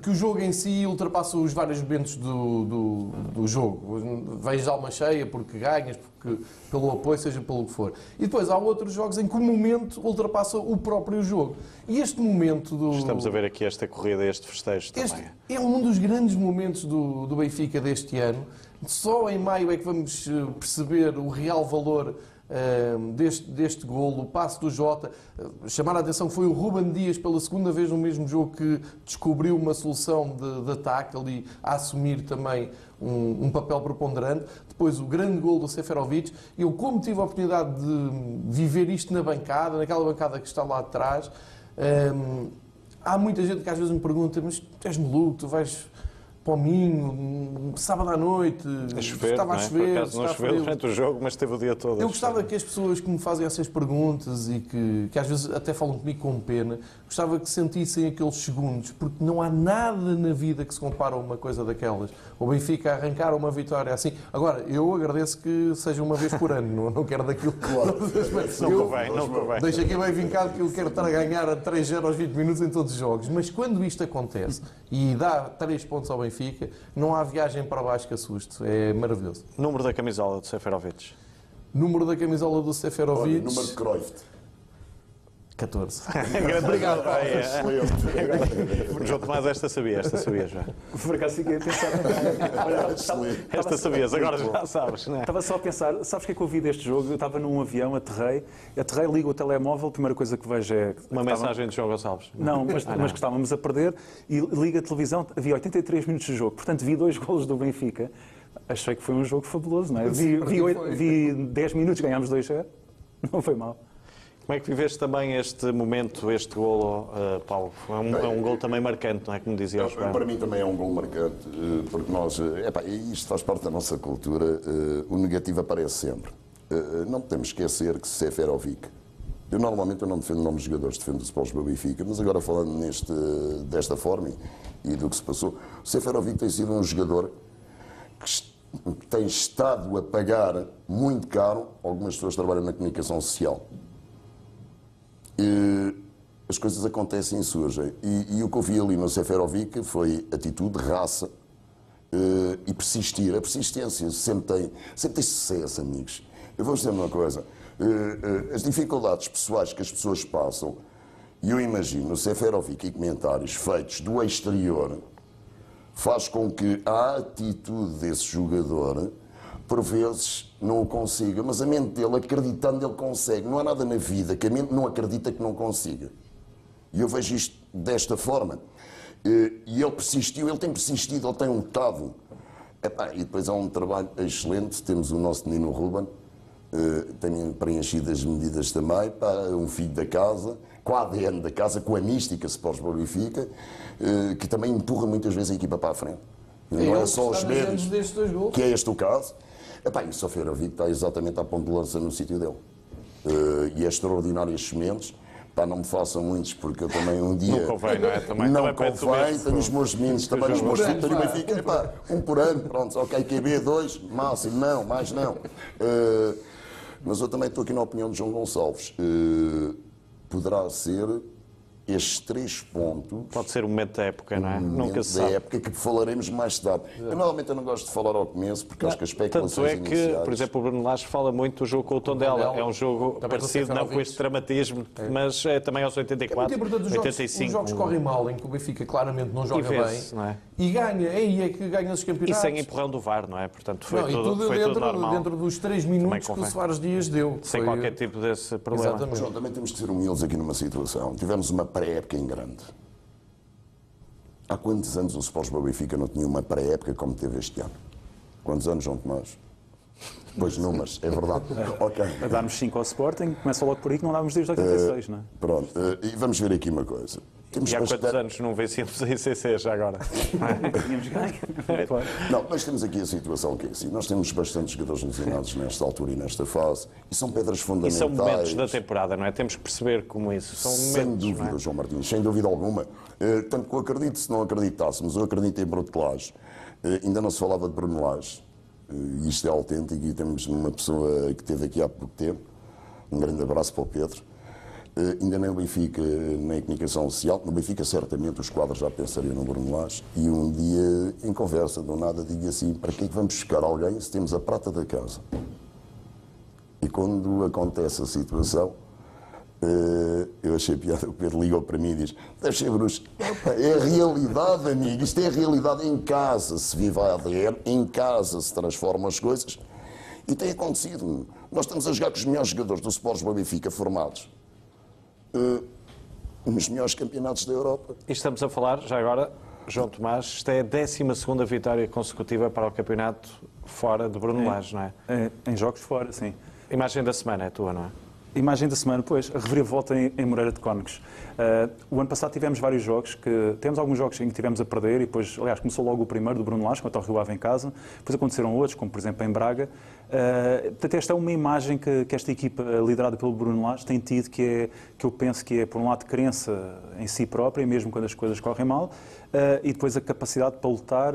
que o jogo em si ultrapassa os vários momentos do, do, do jogo. Vens alma cheia porque ganhas, porque, pelo apoio, seja pelo que for. E depois há outros jogos em que o momento ultrapassa o próprio jogo. E este momento do. Estamos a ver aqui esta corrida, este festejo este também. É um dos grandes momentos do, do Benfica deste ano. Só em maio é que vamos eh, perceber o real valor deste, deste golo, o passo do Jota. Uh, chamar a atenção foi o Ruben Dias, pela segunda vez no mesmo jogo, que descobriu uma solução de, de ataque, ali a assumir também um, um, papel preponderante. Depois o grande gol do Seferovic. Eu, como tive a oportunidade de viver isto na bancada, naquela bancada que está lá atrás, um, há muita gente que às vezes me pergunta: Mas tu és maluco, tu vais para o Minho, sábado à noite, a chover, estava a chover. Por não choveu durante o jogo, mas teve o dia todo. Eu gostava que as pessoas que me fazem essas perguntas e que, que às vezes até falam comigo com pena, gostava que sentissem aqueles segundos, porque não há nada na vida que se compare a uma coisa daquelas. O Benfica arrancar uma vitória assim. Agora, eu agradeço que seja uma vez por ano, não, não quero daquilo. Claro. não eu, convém, não convém. Deixa aqui bem vincado que eu quero estar a ganhar a 3 0 aos 20 minutos em todos os jogos. Mas quando isto acontece e dá 3 pontos ao Benfica, Benfica, não há viagem para baixo que assuste. É maravilhoso. Número da camisola do Seferovic? Número da camisola do Seferovic? Olha, número de Cruyff. 14. Obrigado. João Tomás, esta sabia, esta sabia já. Por acaso fiquei a pensar. esta sabias, agora já sabes. Não é? Estava só a pensar, sabes o que é que eu vi deste jogo? Eu estava num avião, aterrei, aterrei, ligo o telemóvel, a primeira coisa que vejo é. Uma mensagem de João Gonçalves. Não, mas, ah, não. mas que estávamos a perder e ligo a televisão, havia 83 minutos de jogo, portanto vi dois golos do Benfica. Achei que foi um jogo fabuloso, não é? Vi, vi, vi 10 minutos, ganhámos 2-0, não foi mal. Como é que viveste também este momento, este golo, uh, Paulo? É um, é um golo também marcante, não é? Como dizia João. Para mim também é um golo marcante, eh, porque nós, eh, epá, isto faz parte da nossa cultura, o negativo aparece sempre. Não podemos esquecer que Seferovic, eu normalmente eu não defendo nomes de jogadores, defendo o Sport Benfica, mas agora falando neste, desta forma e do que se passou, o Seferovic tem sido um jogador que tem estado a pagar muito caro, algumas pessoas trabalham na comunicação social, as coisas acontecem e surgem. E, e o que eu vi ali no Seferovic foi atitude, raça uh, e persistir. A persistência sempre tem, sempre tem sucesso, amigos. Eu vou dizer uma coisa. Uh, uh, as dificuldades pessoais que as pessoas passam, e eu imagino o Seferovic e comentários feitos do exterior, faz com que a atitude desse jogador por vezes não o consiga, mas a mente dele, acreditando, ele consegue. Não há nada na vida que a mente não acredita que não consiga. E eu vejo isto desta forma. E ele persistiu, ele tem persistido, ele tem lutado. e depois há um trabalho excelente. Temos o nosso menino Ruben, eh, tem preenchido as medidas também, para um filho da casa, com a ADN da casa, com a mística Sports Benfica, eh, que também empurra muitas vezes a equipa para a frente. Não é só os médios, que é este o caso. Epá, e o Sofia está exatamente à ponta de lança no sítio dele. Uh, e é extraordinárias sementes. Pá, não me façam muitos, porque eu também um dia. Não convém, não é? Também, não também convém, tenho os meus meninos, também os meus filhos, e Benfica. Epá, um por ano, pronto, ok, QB, dois, máximo, não, mais não. Uh, mas eu também estou aqui na opinião de João Gonçalves. Uh, poderá ser estes três pontos. Pode ser o momento da época, não é? Nunca se sabe. da época que falaremos mais tarde. Eu normalmente eu não gosto de falar ao começo porque não, acho que as especulações Tanto é que, iniciais... por exemplo, o Bruno Lage fala muito do jogo com o Tondela. É um jogo também parecido, não com este dramatismo, é. mas é também aos 84, é 85. Os jogos correm mal, em que o Benfica claramente não joga bem. Não é? E ganha, é aí é que ganha os campeonatos. E sem empurrão do VAR, não é? Portanto, foi, não, tudo, tudo, foi dentro, tudo normal. dentro dos 3 minutos que o Soares Dias deu. Sem foi... qualquer tipo desse problema. Exatamente. João, também temos que ser humildes aqui numa situação. Tivemos uma pré-época em grande. Há quantos anos o Sports Benfica não tinha uma pré-época como teve este ano? Quantos anos, João Tomás? Pois números, é verdade. ok. A darmos 5 ao Sporting, começa logo por aí que não dávamos desde 86, uh, não é? Pronto, uh, e vamos ver aqui uma coisa. Temos e há bastante... quantos anos não vencíamos a ICC já agora? Tínhamos ganho. Não, nós temos aqui a situação que é assim. Nós temos bastantes jogadores lesionados nesta altura e nesta fase e são pedras fundamentais. E são momentos da temporada, não é? Temos que perceber como isso. São momentos, sem dúvida, é? João Martins, sem dúvida alguma. Uh, tanto que eu acredito, se não acreditássemos, eu acredito em Bruno Lage. Uh, ainda não se falava de Bruno Lage. Uh, isto é autêntico e temos uma pessoa que esteve aqui há pouco tempo. Um grande abraço para o Pedro ainda nem o Benfica, nem a comunicação social. No Benfica, certamente, os quadros já pensariam no Bruno Lage. E um dia, em conversa, do nada, digo assim: para que é que vamos buscar alguém se temos a prata da casa? E quando acontece a situação, uh, eu achei piada, o Pedro ligou para mim e diz: ser bruxo. É a realidade, amigo. Isto é a realidade. Em casa se vive a ADN, em casa se transformam as coisas. E tem acontecido. Nós estamos a jogar com os melhores jogadores do Sports Benfica formados uh, nos melhores campeonatos da Europa. E estamos a falar, já agora, João Tomás, isto é a 12 vitória consecutiva para o campeonato fora de Bruno é, Lage, não é? é? Em jogos fora, sim. Imagem da semana é tua, não é? Imagem da semana, pois, a reviravolta em, em Moreira de Cónegos. Uh, o ano passado tivemos vários jogos, que temos alguns jogos em que tivemos a perder e depois, aliás, começou logo o primeiro do Bruno Lage, contra o Rio Ave em casa, depois aconteceram outros, como por exemplo em Braga. Uh, portanto, esta é uma imagem que, que, esta equipa liderada pelo Bruno Lage tem tido, que, é, que eu penso que é, por um lado, crença em si própria, mesmo quando as coisas correm mal, uh, e depois a capacidade para lutar,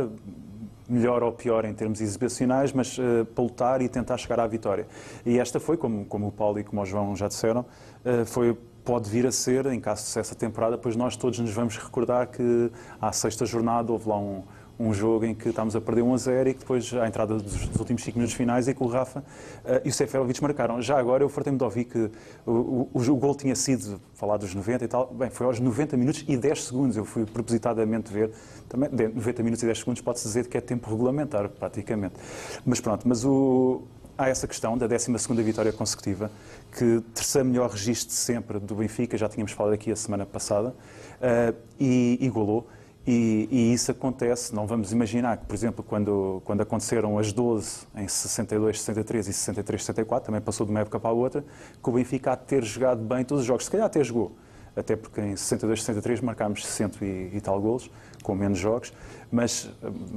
melhor ou pior em termos exibicionais, mas uh, para lutar e tentar chegar à vitória. E esta foi, como, como o Paulo e como o João já disseram, uh, foi pode vir a ser, em caso de sucesso a temporada, pois nós todos nos vamos recordar que à sexta jornada houve lá um, um jogo em que estávamos a perder 1 a 0 e que depois, à entrada dos, dos últimos 5 minutos finais, e que o Rafa uh, e o Seferovic marcaram. Já agora, eu fartei-me de ouvir que o, o, o, gol tinha sido, falado dos 90 e tal, bem, foi aos 90 minutos e 10 segundos. Eu fui propositadamente ver, também, 90 minutos e 10 segundos pode-se dizer que é tempo regulamentar, praticamente. Mas pronto, mas o, há essa questão da 12 vitória consecutiva, que terceiro melhor registro sempre do Benfica, já tínhamos falado aqui a semana passada, uh, e igualou. E, e, isso acontece, não vamos imaginar que, por exemplo, quando, quando aconteceram as 12 em 62, 63 e 63, 64, também passou de uma época para a outra, que o Benfica há de ter jogado bem todos os jogos. Se calhar até jogou, até porque em 62, 63 marcámos 100 e, e tal golos, com menos jogos, mas,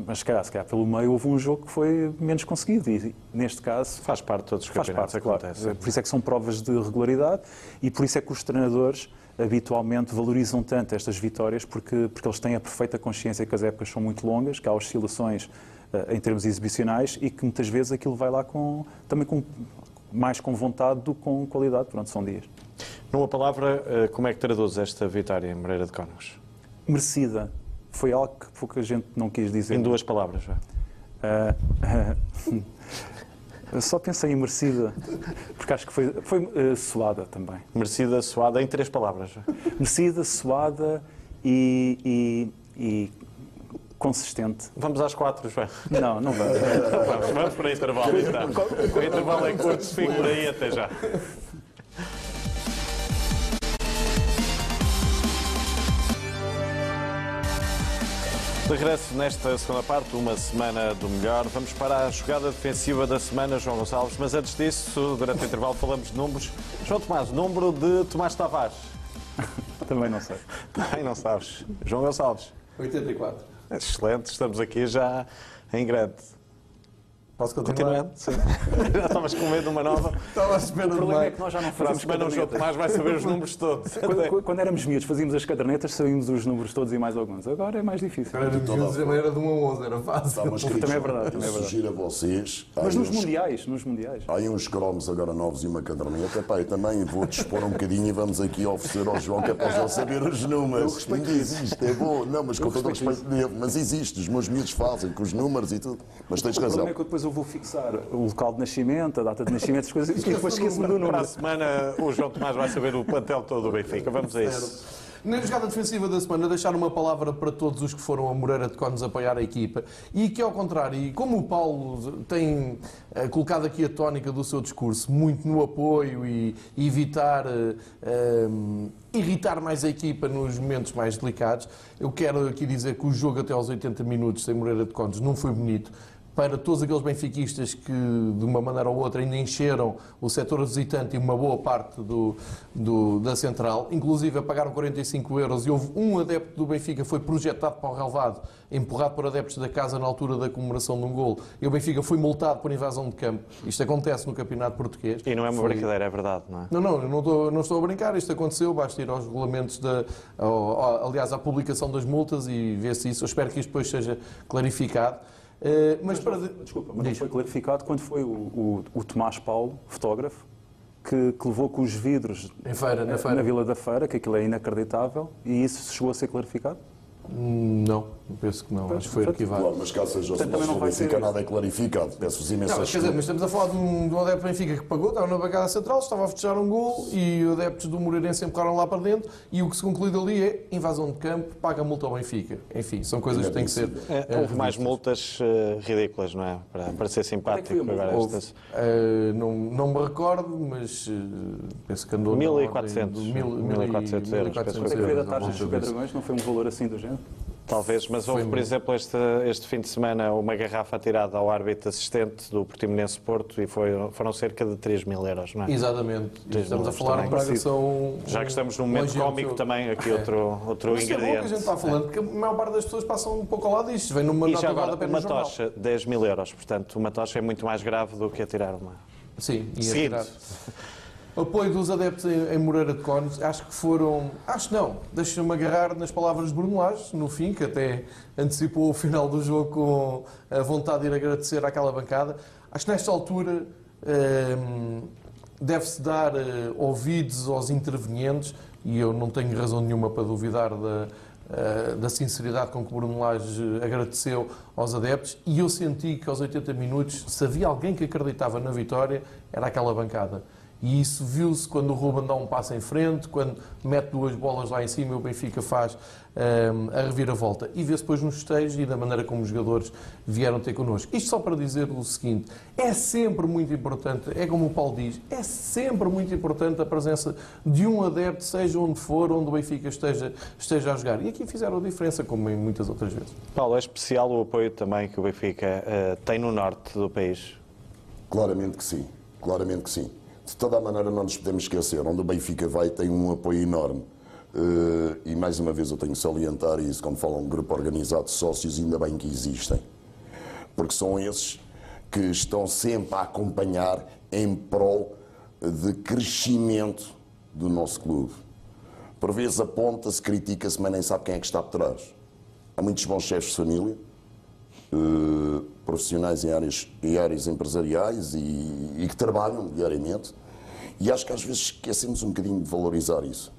mas se, calhar, se calhar pelo meio houve um jogo que foi menos conseguido e, neste caso... Faz parte de todos os faz campeonatos, parte, claro. Por isso é que são provas de regularidade e por isso é que os treinadores habitualmente valorizam tanto estas vitórias porque, porque eles têm a perfeita consciência que as épocas são muito longas, que há oscilações uh, em termos exibicionais e que muitas vezes aquilo vai lá com, também com, mais com vontade do que com qualidade. Pronto, são dias. Numa palavra, eh, como é que traduz esta vitória em Moreira de Cónegos? Merecida. Foi algo que pouca gente não quis dizer. Em duas palavras, já. Uh, uh, só pensei em merecida, porque acho que foi, foi uh, suada também. Merecida, suada, em três palavras. Merecida, suada e, e, e consistente. Vamos às quatro, João. Não, não vamos. vamos, vamos para o intervalo. Então. O intervalo é curto, fico por aí até já. Regresso nesta segunda parte, uma semana do melhor. Vamos para a jogada defensiva da semana, João Gonçalves. Mas antes disso, durante o intervalo, falamos de números. João Tomás, número de Tomás Tavares. Também não sei. Também não sabes. João Gonçalves. 84. Excelente, estamos aqui já em grande. Posso continuar? Continuando, sim. já estavas com medo de uma nova. Estava à espera O de problema é que nós já não fazíamos semana o João. Tomás vai saber os números todos. Quando, quando éramos miúdos, fazíamos as cadernetas, sabíamos os números todos e mais alguns. Agora é mais difícil. Era de era de 1 a 11, era fácil. Queridos, Também é verdade, também é eu verdade. sugiro a vocês. Mas nos uns- mundiais, nos mundiais. Há aí uns cromos agora novos e uma caderneta. Epá, eu também vou dispor um bocadinho e vamos aqui oferecer ao João que é para ele saber os números. Ainda existe, é bom. Não, mas com todo o respeito. Mas existe, os meus miúdos fazem com os números e tudo. Mas tens O razão. problema é que eu depois eu vou fixar o local de nascimento, a data de nascimento, essas coisas, e depois esqueço-me do Para número. a semana o João Tomás vai saber o plantel todo do Benfica. Vamos a isso. Na jogada defensiva da semana, deixar uma palavra para todos os que foram a Moreira de Cones apoiar a equipa e que, ao contrário, e como o Paulo tem eh, colocado aqui a tónica do seu discurso, muito no apoio e, evitar eh, eh, irritar mais a equipa nos momentos mais delicados, eu quero aqui dizer que o jogo até aos 80 minutos sem Moreira de Cones não foi bonito para todos aqueles benfiquistas que, de uma maneira ou outra, ainda encheram o setor visitante e uma boa parte do, do- da central, inclusive pagaram 45 euros e houve um adepto do Benfica que foi projetado para o relevado, empurrado por adeptos da casa na altura da comemoração de um gol, e o Benfica foi multado por invasão de campo. Isto acontece no Campeonato Português. E não é uma Foi- brincadeira, é verdade, não é? não, não, eu não estou, não estou a brincar, isto aconteceu, basta ir aos regulamentos, da, ao- ao- aliás, à publicação das multas e ver se isso. Eu espero que isto depois seja clarificado. Eh, mas, para. Desculpa, mas não foi clarificado quando foi o, o, o Tomás Paulo, fotógrafo, que, que levou com os vidros feira, na feira. na Vila da Feira, que aquilo é inacreditável, e isso chegou a ser clarificado? Não, penso que não, acho que foi arquivado. Claro, mas caso seja o Portanto, também não vai Benfica, ser- nada é clarificado. Peço-vos Não, imensas mas, quer dizer, mas estamos a falar de um, de um adepto do Benfica que pagou, estava na bancada central, estava a festejar um gol e os adeptos do Moreirense empurraram lá para dentro e o que se conclui dali é invasão de campo, paga multa ao Benfica. Enfim, são coisas que têm que ser. É, houve mais multas eh, ridículas, não é? Para, para ser simpático foi a multa? agora. Houve, estas- eh, não, não me recordo, mas eh, penso que andou. na 1400, ordem de mil- 1400 euros, penso Quanto é que foi da taxa dos. Dragões? Não foi um valor assim do género? Talvez, mas houve, por exemplo, este, este fim de semana uma garrafa atirada ao árbitro assistente do Portimonense Porto e foi, foram cerca de 3 mil euros, não é? Exatamente. Estamos a falar de. Braga, são. Já que estamos num momento cómico também, aqui outro, outro Mas isso é bom que a ingrediente. gente está falando, porque a maior parte das pessoas passam um pouco ao lado disto. Vem numa E nota agora, no uma jornal. tocha, 10 mil euros. Portanto, uma tocha é muito mais grave do que atirar uma. Sim, e atirar. Apoio dos adeptos em, Moreira de Cones, acho que foram. Acho não, deixa-me agarrar nas palavras de Bruno no fim, que até antecipou o final do jogo com a vontade de ir agradecer àquela bancada. Acho que nesta altura hum, deve-se dar eh, ouvidos aos intervenientes, e eu não tenho razão nenhuma para duvidar da, eh, da sinceridade com que Bruno agradeceu aos adeptos e eu senti que aos 80 minutos, se havia alguém que acreditava na vitória, era aquela bancada. E isso viu-se quando o Ruben dá um passo em frente, quando mete duas bolas lá em cima e o Benfica faz ehm, a reviravolta. E vê-se depois nos festejos e da maneira como os jogadores vieram ter connosco. Isto só para dizer o seguinte: é sempre muito importante, é como o Paulo diz, é sempre muito importante a presença de um adepto, seja onde for, onde o Benfica esteja, esteja a jogar. E aqui fizeram a diferença, como em muitas outras vezes. Paulo, é especial o apoio também que o Benfica eh, tem no norte do país. Claramente que sim, claramente que sim. De toda a maneira, não nos podemos esquecer, onde o Benfica vai tem um apoio enorme. Eh, e mais uma vez eu tenho que salientar isso, quando falam de grupo organizado de sócios, ainda bem que existem. Porque são esses que estão sempre a acompanhar em prol de crescimento do nosso clube. Por vezes aponta-se, critica-se, mas nem sabe quem é que está por trás. Há muitos bons chefes de família, eh, profissionais em áreas, em áreas empresariais e, e que trabalham diariamente. E acho que às vezes esquecemos um bocadinho de valorizar isso.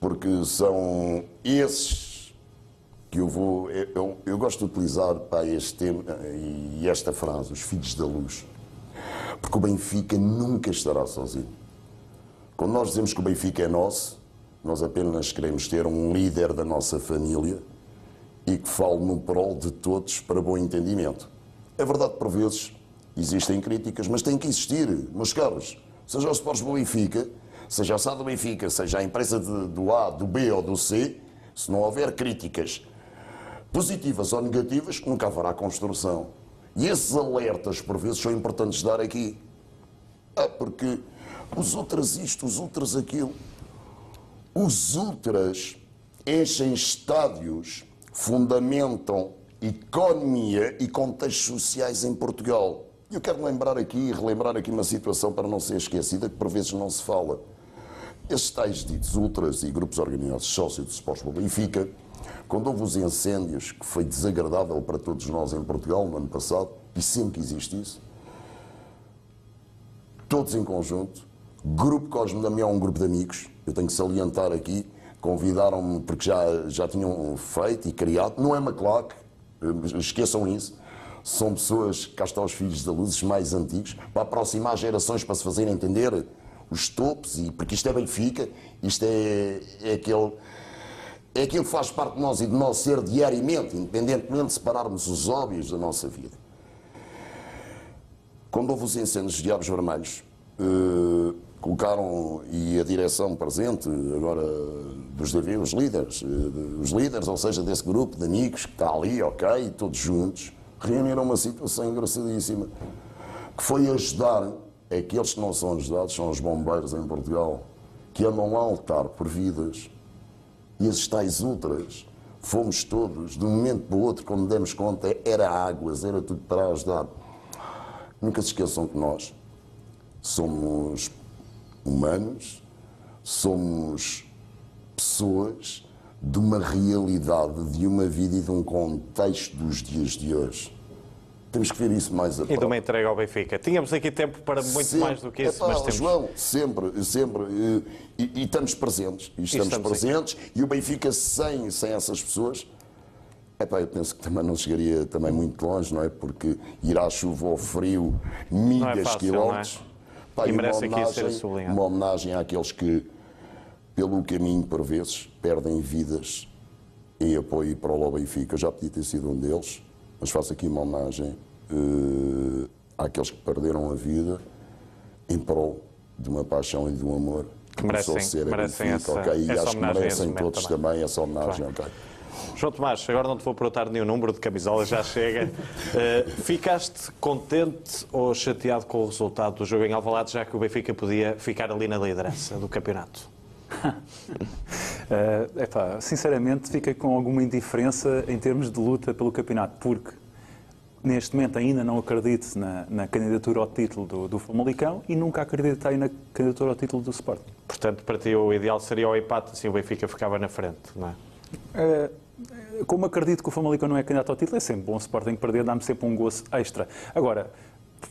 Porque são esses que eu vou. Eu, eu, eu gosto de utilizar para este tema e esta frase, os filhos da luz. Porque o Benfica nunca estará sozinho. Quando nós dizemos que o Benfica é nosso, nós apenas queremos ter um líder da nossa família e que fale no prol de todos para bom entendimento. É verdade que por vezes existem críticas, mas tem que existir, meus caros. Seja o Sports do Benfica, seja a SAD do Benfica, seja a empresa de, do A, do B ou do C, se não houver críticas positivas ou negativas, nunca haverá construção. E esses alertas, por vezes, são importantes dar aqui. Ah, porque os ultras isto, os ultras aquilo. Os ultras enchem estádios, fundamentam economia e contextos sociais em Portugal. Eu quero lembrar aqui e relembrar aqui uma situação para não ser esquecida, que por vezes não se fala. Estes tais ditos ultras e grupos organizados sócios do Sports Clube Benfica, quando houve os incêndios, que foi desagradável para todos nós em Portugal no ano passado, e sempre existe isso, todos em conjunto, Grupo Cosme Damião, um grupo de amigos, eu tenho que salientar aqui, convidaram-me porque já, já tinham feito e criado, não é uma claque, esqueçam isso, são pessoas, cá estão os filhos da luz, os mais antigos, para aproximar gerações, para se fazerem entender os topos, e, porque isto é Benfica, isto é, é aquele é aquilo que faz parte de nós e de nós ser diariamente, independentemente de separarmos os óbvios da nossa vida. Quando houve os incêndios dos Diabos Vermelhos, eh, colocaram, e a direção presente, agora dos DV, os líderes, eh, os líderes, ou seja, desse grupo de amigos que está ali, ok, todos juntos, reuniram uma situação engraçadíssima, que foi ajudar aqueles que não são ajudados, são os bombeiros em Portugal, que andam a lutar por vidas, e esses tais ultras, fomos todos, de um momento para o outro, quando demos conta, era águas, era tudo para ajudar. Nunca se esqueçam que nós somos humanos, somos pessoas de uma realidade, de uma vida e de um contexto dos dias de hoje. Temos que ver isso mais a E de uma entrega ao Benfica. Tínhamos aqui tempo para muito sempre, mais do que isso, epá, mas temos... João, sempre, sempre. E, e, e estamos presentes. E estamos, estamos presentes. E o Benfica, sem, sem essas pessoas, epá, eu penso que também não chegaria também muito longe, não é? Porque ir à chuva ou frio, milhas, é fácil, quilómetros. Pá, E uma merece aqui ser homenagem- sublinhado. Uma homenagem àqueles que, pelo caminho, por vezes, perdem vidas em apoio para o Benfica. Eu já podia ter sido um deles, mas faço aqui uma homenagem eh, àqueles que perderam a vida em prol de uma paixão e de um amor Que merecem- merecem Benfica, essa- ok? E essa acho que homenagem merecem todos também. também, essa homenagem, ok? João Tomás, agora não te vou perguntar nenhum número de camisola, já chega. Eh, ficaste contente ou chateado com o resultado do jogo em Alvalade, já que o Benfica podia ficar ali na liderança do campeonato? Eh, epá, sinceramente, fiquei com alguma indiferença em termos de luta pelo campeonato, porque neste momento ainda não acredito na, na candidatura ao título do, do Famalicão e nunca acreditei na candidatura ao título do Sporting. Portanto, para ti o ideal seria o empate, assim o Benfica ficava na frente, não é? Eh, como acredito que o Famalicão não é candidato ao título, é sempre bom o Sporting perder, dá-me sempre um gozo extra. Agora,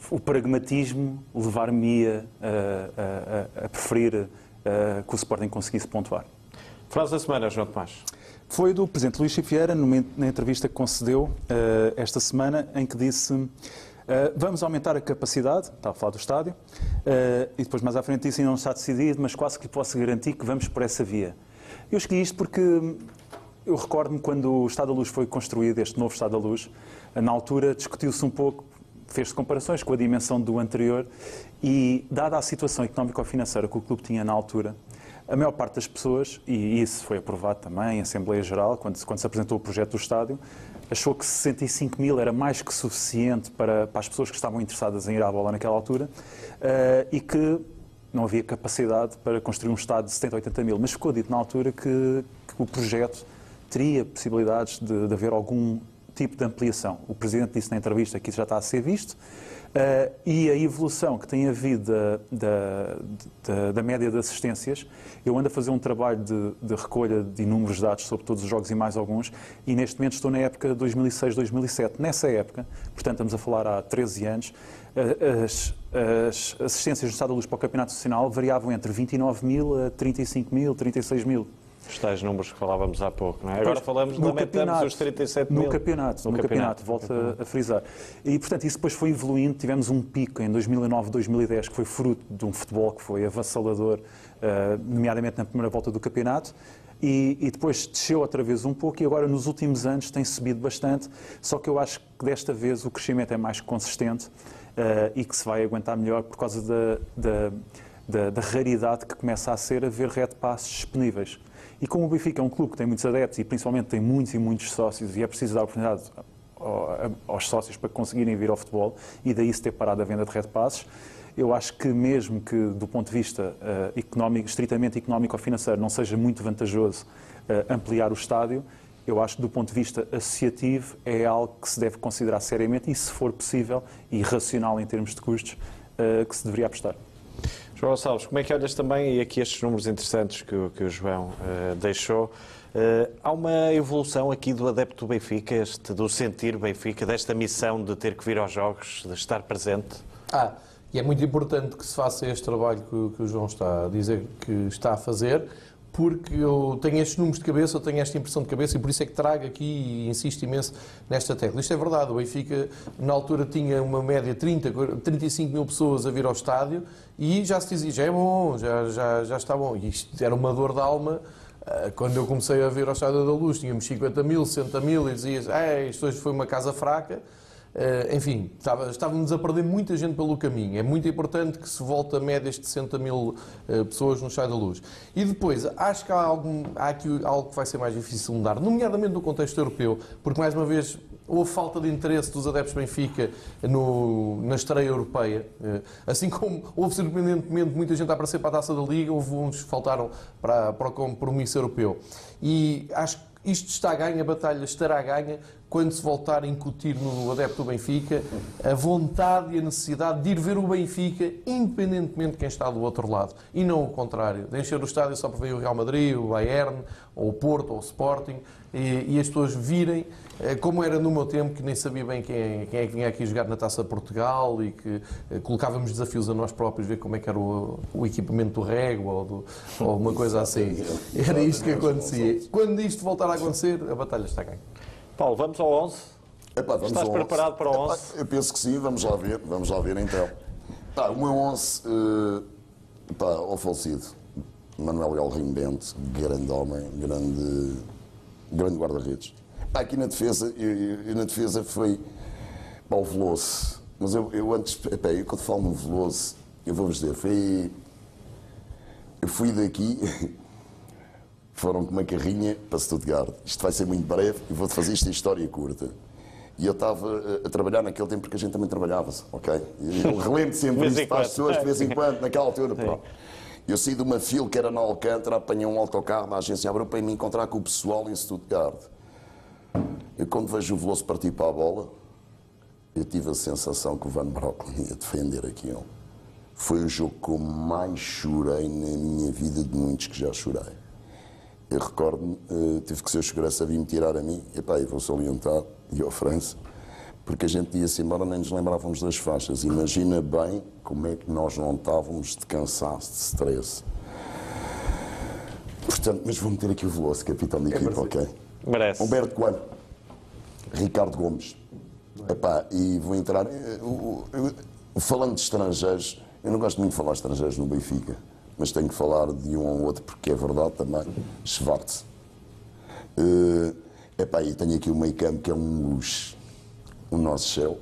o pragmatismo levar-me-ia a, a- a preferir eh, que o Sporting conseguisse pontuar. Frase da semana, João Tomás. Foi do Presidente Luís numa, na entrevista que concedeu eh, esta semana, em que disse eh, vamos aumentar a capacidade, está a falar do estádio, eh, e depois mais à frente disse ainda não está decidido, mas quase que lhe posso garantir que vamos por essa via. Eu escolhi isto porque eu recordo-me quando o Estado da Luz foi construído, este novo Estado da Luz, na altura discutiu-se um pouco, fez-se comparações com a dimensão do anterior e, dada a situação económico-financeira que o clube tinha na altura, a maior parte das pessoas, e isso foi aprovado também em Assembleia Geral, quando se, quando se apresentou o projeto do estádio, achou que 65 mil era mais que suficiente para, para as pessoas que estavam interessadas em ir à bola naquela altura eh, e que não havia capacidade para construir um estádio de 70, 80 mil. Mas ficou dito na altura que, que o projeto teria possibilidades de, de haver algum tipo de ampliação. O Presidente disse na entrevista que isso já está a ser visto. Uh, e a evolução que tem havido da, da, da, média de assistências, eu ando a fazer um trabalho de, de, recolha de inúmeros dados sobre todos os jogos e mais alguns, e neste momento estou na época 2006-2007. Nessa época, portanto estamos a falar há 13 anos, as, as assistências do Estado da Luz para o Campeonato Nacional variavam entre 29 mil a 35 mil, 36 mil. Os tais números que falávamos há pouco, não é? Agora falamos, no campeonato, os 37 mil. No campeonato, no, no campeonato, campeonato, volto campeonato. a frisar. E, portanto, isso depois foi evoluindo. Tivemos um pico em 2009, 2010, que foi fruto de um futebol que foi avassalador, uh, nomeadamente na primeira volta do campeonato. E, e, depois desceu outra vez um pouco e agora nos últimos anos tem subido bastante, só que eu acho que desta vez o crescimento é mais consistente uh, e que se vai aguentar melhor por causa da, da, da, da raridade que começa a ser haver red passes disponíveis. E como o Benfica é um clube que tem muitos adeptos e principalmente tem muitos e muitos sócios e é preciso dar oportunidade aos sócios para conseguirem vir ao futebol e daí se ter parado a venda de red passes, eu acho que mesmo que do ponto de vista uh, económico, estritamente económico ou financeiro não seja muito vantajoso uh, ampliar o estádio, eu acho que do ponto de vista associativo é algo que se deve considerar seriamente e, se for possível e racional em termos de custos, uh, que se deveria apostar. João Gonçalves, como é que olhas também, e aqui estes números interessantes que, que o João uh, deixou, uh, há uma evolução aqui do adepto do Benfica, este, do sentir Benfica, desta missão de ter que vir aos jogos, de estar presente? Ah, e é muito importante que se faça este trabalho que, que o João está a dizer que está a fazer, porque eu tenho estes números de cabeça, eu tenho esta impressão de cabeça e por isso é que trago aqui e insisto imenso nesta tecla. Isto é verdade, o Benfica na altura tinha uma média de 30, 35 mil pessoas a vir ao estádio e já se dizia, já é bom, já, já, já está bom. E isto era uma dor de alma ah, quando eu comecei a vir ao Estádio da Luz, tínhamos 50 mil, 60 mil e dizias, isto hoje foi uma casa fraca. Uh, enfim, estávamos a perder muita gente pelo caminho. É muito importante que se volte a médias de 60 mil uh, pessoas no Chai da Luz. E depois, acho que há, algum, há aqui algo que vai ser mais difícil mudar, nomeadamente no contexto europeu, porque, mais uma vez, houve falta de interesse dos adeptos Benfica no, na estreia europeia. Uh, assim como houve, surpreendentemente, muita gente a aparecer para a taça da Liga, houve uns que faltaram para, para o compromisso europeu. E acho que isto está a ganha, a batalha estará a ganha quando se voltar a incutir no adepto do Benfica a vontade e a necessidade de ir ver o Benfica, independentemente de quem está do outro lado. E não o contrário, de encher o estádio só para ver o Real Madrid, o Bayern, ou o Porto, ou o Sporting, e, e as pessoas virem, eh, como era no meu tempo, que nem sabia bem quem, quem é que vinha aqui jogar na Taça de Portugal e que eh, colocávamos desafios a nós próprios, ver como é que era o, o equipamento do rego ou, do, ou uma coisa assim. Era isto que acontecia. Quando isto voltar a acontecer, a batalha está ganha. Paulo, vamos ao 11? Epá, vamos Estás preparado 11. para o 11? Epá, eu penso que sim, vamos lá ver, vamos lá ver então. Pá, o meu 11, uh, pá, ao falecido, Manuel Galrinho Bento, grande homem, grande, grande guarda-redes. Aqui na defesa, eu, eu, na defesa foi pá, o Veloso, mas eu, eu antes, epá, eu quando falo no Veloso, eu vou-vos dizer, foi, eu fui daqui foram com uma carrinha para Stuttgart. Isto vai ser muito breve e vou-te fazer isto em história curta. E eu estava eh, a trabalhar naquele tempo porque a gente também trabalhava-se, ok? Eu relembro sempre isto para as pessoas de vez em quando, naquela altura. Pronto. Eu saí de uma fila que era na Alcântara, apanhei um autocarro da agência abriu para me encontrar com o pessoal em Stuttgart. Eu quando vejo o Veloso partir para a bola, eu tive a sensação que o Van Broccoli ia defender aquilo. Foi o jogo que eu mais chorei na minha vida de muitos que já chorei. Eu recordo-me, uh, tive que ser o segurança a vir me tirar a mim, e pá, vou salientar, e ao França, porque a gente ia-se embora nem nos lembrávamos das faixas. Imagina bem como é que nós não estávamos de cansaço, de stress. Portanto, mas vou meter aqui o Veloso, capitão de equipa, é ok? Merece. Humberto Coelho, Ricardo Gomes. Epá, e vou entrar. Eu, eu, eu, falando de estrangeiros, eu não gosto muito de falar de estrangeiros no Benfica mas tenho que falar de um ou outro porque é verdade também. Schwartz. Uh, epá, e tenho aqui o meio campo que é um luxo. O nosso céu.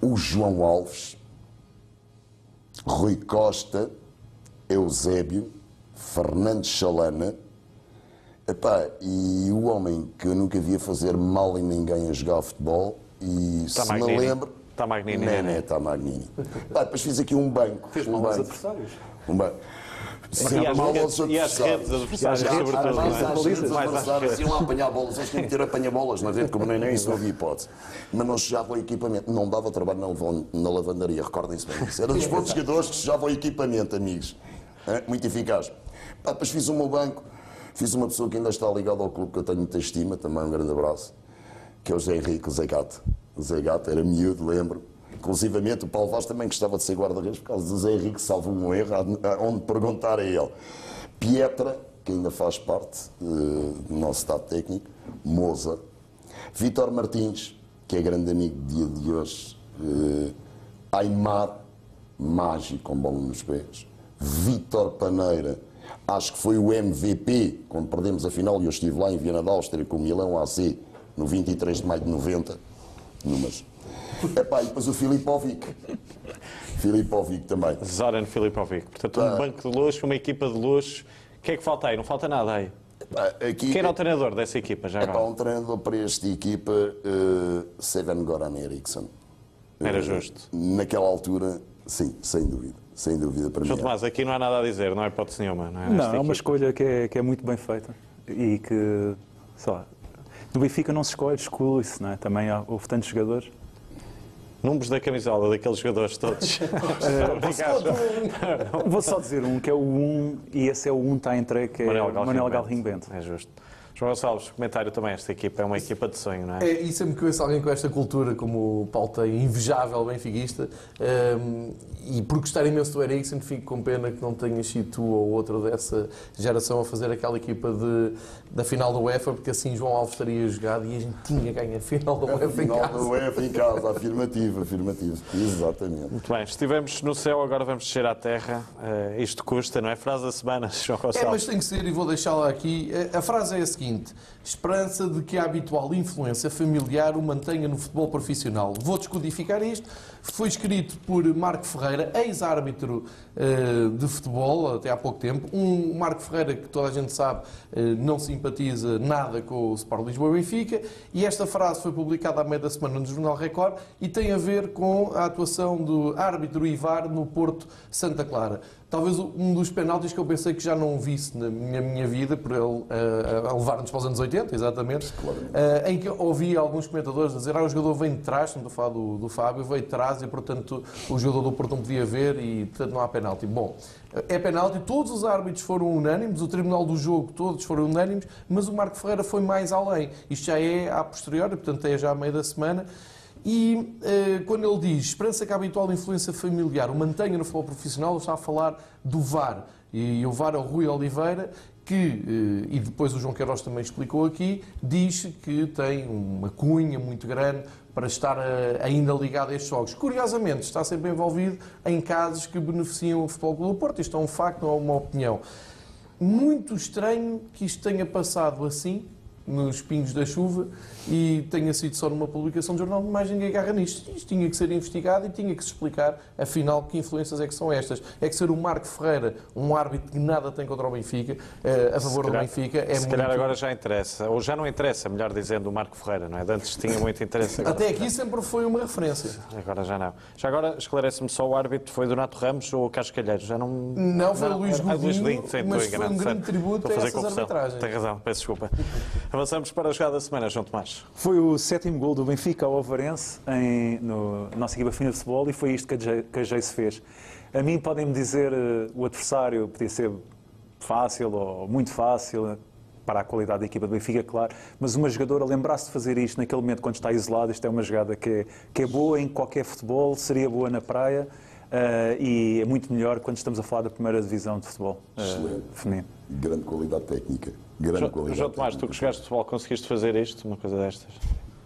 O João Alves. Rui Costa. Eusébio. Fernando Chalana. Epá, e o homem que eu nunca via fazer mal em ninguém a jogar futebol. E tá se me lembro. Está Magnini. Nené, está Magnini. Pá, depois fiz aqui um banco. Fez um mal aos adversários. Uma... E mal redes- aos e às adversárias, E às redes, sobretudo. mais não é? às redes adversárias, iam lá apanhar bolas, eles tinham que ter apanha-bolas na rede, como nem nem isso não havia hipótese. Mas não chegava ao equipamento, não dava trabalho na, na lavandaria, recordem-se bem disso. Era dos poucos jogadores que chegavam ao equipamento, amigos. Muito eficaz. Pá, depois fiz o meu banco, fiz uma pessoa que ainda está ligada ao clube, que eu tenho muita estima, também um grande abraço, que é o Zé Henrique, o Zé Gato. Zé Gato era miúdo, lembro. Inclusivamente o Paulo Vaz também gostava de ser guarda-redes por causa do Zé Henrique, salvo um erro, onde perguntar a ele. Pietra, que ainda faz parte eh, do nosso estado técnico, Moza, Vítor Martins, que é grande amigo do dia de hoje, eh, Aymar, mágico, com bola nos pés, Vítor Paneira, acho que foi o MVP, quando perdemos a final, e eu estive lá em Viana da Áustria com o Milão AC, no 23 de maio de 90, numas. Epá, e depois o Filipovic. Filipovic também. Zoran Filipovic. Portanto, Ah. um banco de luxo, uma equipa de luxo. O que é que falta aí? Não falta nada aí. Epá, aqui, Quem era o treinador dessa equipa já epá, agora? um treinador para esta equipa, uh, Seven Goran Eriksson. Era Eh, justo. Naquela altura, sim, sem dúvida. Sem dúvida para João mim. Tomás, aqui não há nada a dizer, não é hipótese nenhuma. Não, é? Não, é uma escolha que é, que é muito bem feita e que, sei lá, no Benfica não se escolhe, escolhe-se, não é? Também há, houve tantos jogadores. Números da camisola daqueles jogadores todos. Vou só dizer um, que é o 1, e esse é o 1 está entregue, que é Manuel Galrinho Bento. É justo. João Gonçalves, comentário também. Esta equipa é uma equipa de sonho, não é? É, e sempre que eu ouço alguém com esta cultura, como o Paulo tem, invejável benfiquista, hum, e por gostar imenso do Eriksen, fico com pena que não tenhas sido tu ou outro dessa geração a fazer aquela equipa de, da final da UEFA, porque assim João Alves estaria jogado e a gente tinha ganho a final da UEFA em Final casa. do UEFA em casa, afirmativo, afirmativo. Exatamente. Muito bem, estivemos no céu, agora vamos descer à terra. Eh, isto custa, não é? Frase da semana, João É, mas Gonçalves. tem que ser, e vou deixá-la aqui. A a frase é a seguinte: esperança de que a habitual influência familiar o mantenha no futebol profissional. Vou descodificar isto. Foi escrito por Marco Ferreira, ex-árbitro eh, de futebol, até há pouco tempo. Um Marco Ferreira que toda a gente sabe eh, não simpatiza nada com o Sport Lisboa Benfica. E esta frase foi publicada à meia da semana no Jornal Record e tem a ver com a atuação do árbitro Ivar no Porto Santa Clara. Talvez um dos penaltis que eu pensei que já não visse na minha, minha vida, por ele eh, a levar-nos para os anos 80, exatamente, eh, em que ouvi alguns comentadores dizer ah, o jogador vem de trás, estamos a falar do, do Fábio, veio de trás e, portanto, o jogador do Porto não podia ver e, portanto, não há penalti. Bom, é penalti, todos os árbitros foram unânimes, o tribunal do jogo todos foram unânimes, mas o Marco Ferreira foi mais além. Isto já é a posteriori, portanto, é já a meio da semana. E eh, quando ele diz esperança que a habitual influência familiar o mantenha no futebol profissional, ele está a falar do VAR. E o VAR é o Rui Oliveira, que, eh, e depois o João Queiroz também explicou aqui, diz que tem uma cunha muito grande para estar eh, ainda ligado a estes jogos. Curiosamente, está sempre envolvido em casos que beneficiam o Futebol Clube do Porto. Isto é um facto, não é uma opinião. Muito estranho que isto tenha passado assim, nos pingos da chuva, e tenha sido só numa publicação de jornal, mais ninguém agarra nisto. Isto tinha que ser investigado e tinha que se explicar, afinal, que influências é que são estas. É que ser o Marco Ferreira, um árbitro que nada tem contra o Benfica, eh, a favor do calhar- Benfica, é Se muito... calhar agora já interessa, ou já não interessa, melhor dizendo, o Marco Ferreira, não é? De Antes tinha muito interesse. Agora, Até aqui sempre foi uma referência. agora já não. Já agora esclarece-me só o árbitro, foi Donato Ramos ou Cascalheiro? Já não. Não, foi o Luís ah, Luís Godinho, Godinho, sim, mas foi um enganado, grande sei. tributo a essas confusão. arbitragens. Tem razão, peço desculpa. Avançamos para a jogada da semana, João Tomás. Foi o sétimo gol do Benfica ao Alvarense em, no, na nossa equipa fina de futebol e foi isto que a, que se fez. A mim podem-me dizer eh, o adversário podia ser fácil ou muito fácil, eh, para a qualidade da equipa do Benfica, claro, mas uma jogadora lembrar-se de fazer isto naquele momento quando está isolado, isto é uma jogada que é, que é boa em qualquer futebol, seria boa na praia eh, e é muito melhor quando estamos a falar da primeira divisão de futebol Excelente. feminino. Grande qualidade técnica. Grande João, qualidade João Tomás, tu que jogaste futebol, conseguiste fazer isto, uma coisa destas?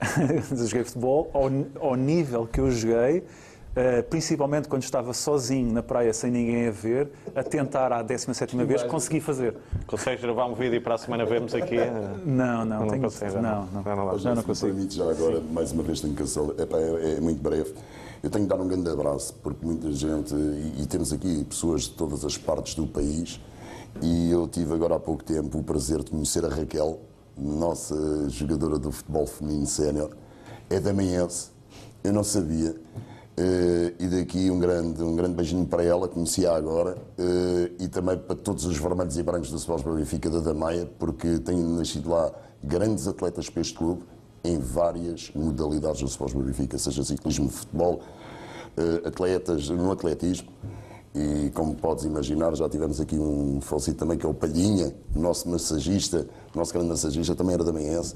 eu joguei futebol ao, ao nível que eu joguei, eh, principalmente quando estava sozinho na praia sem ninguém a ver, a tentar à 17 vez conseguir fazer. Consegues gravar um vídeo e para a semana vemos aqui? Não, não, Não tenho, consegue, já não, não. não, não não, não, consigo. permite, já agora, mais uma vez, tenho que cancelar. Epá, é, é muito breve. Eu tenho que dar um grande abraço, porque muita gente, e, e temos aqui pessoas de todas as partes do país, e eu tive agora há pouco tempo o prazer de conhecer a Raquel, nossa jogadora do futebol feminino sénior, é damiense, eu não sabia. Uh, e daqui um grande, um grande beijinho para ela, conhecia agora, uh, e também para todos os vermelhos e brancos do Sports Benfica da Damaia, porque têm nascido lá grandes atletas para este clube em várias modalidades do Sports Benfica, seja ciclismo, futebol, uh, atletas no atletismo. E como podes imaginar, já tivemos aqui um falecido também, que é o Palhinha, nosso massagista, nosso grande massagista, também era da Meiense.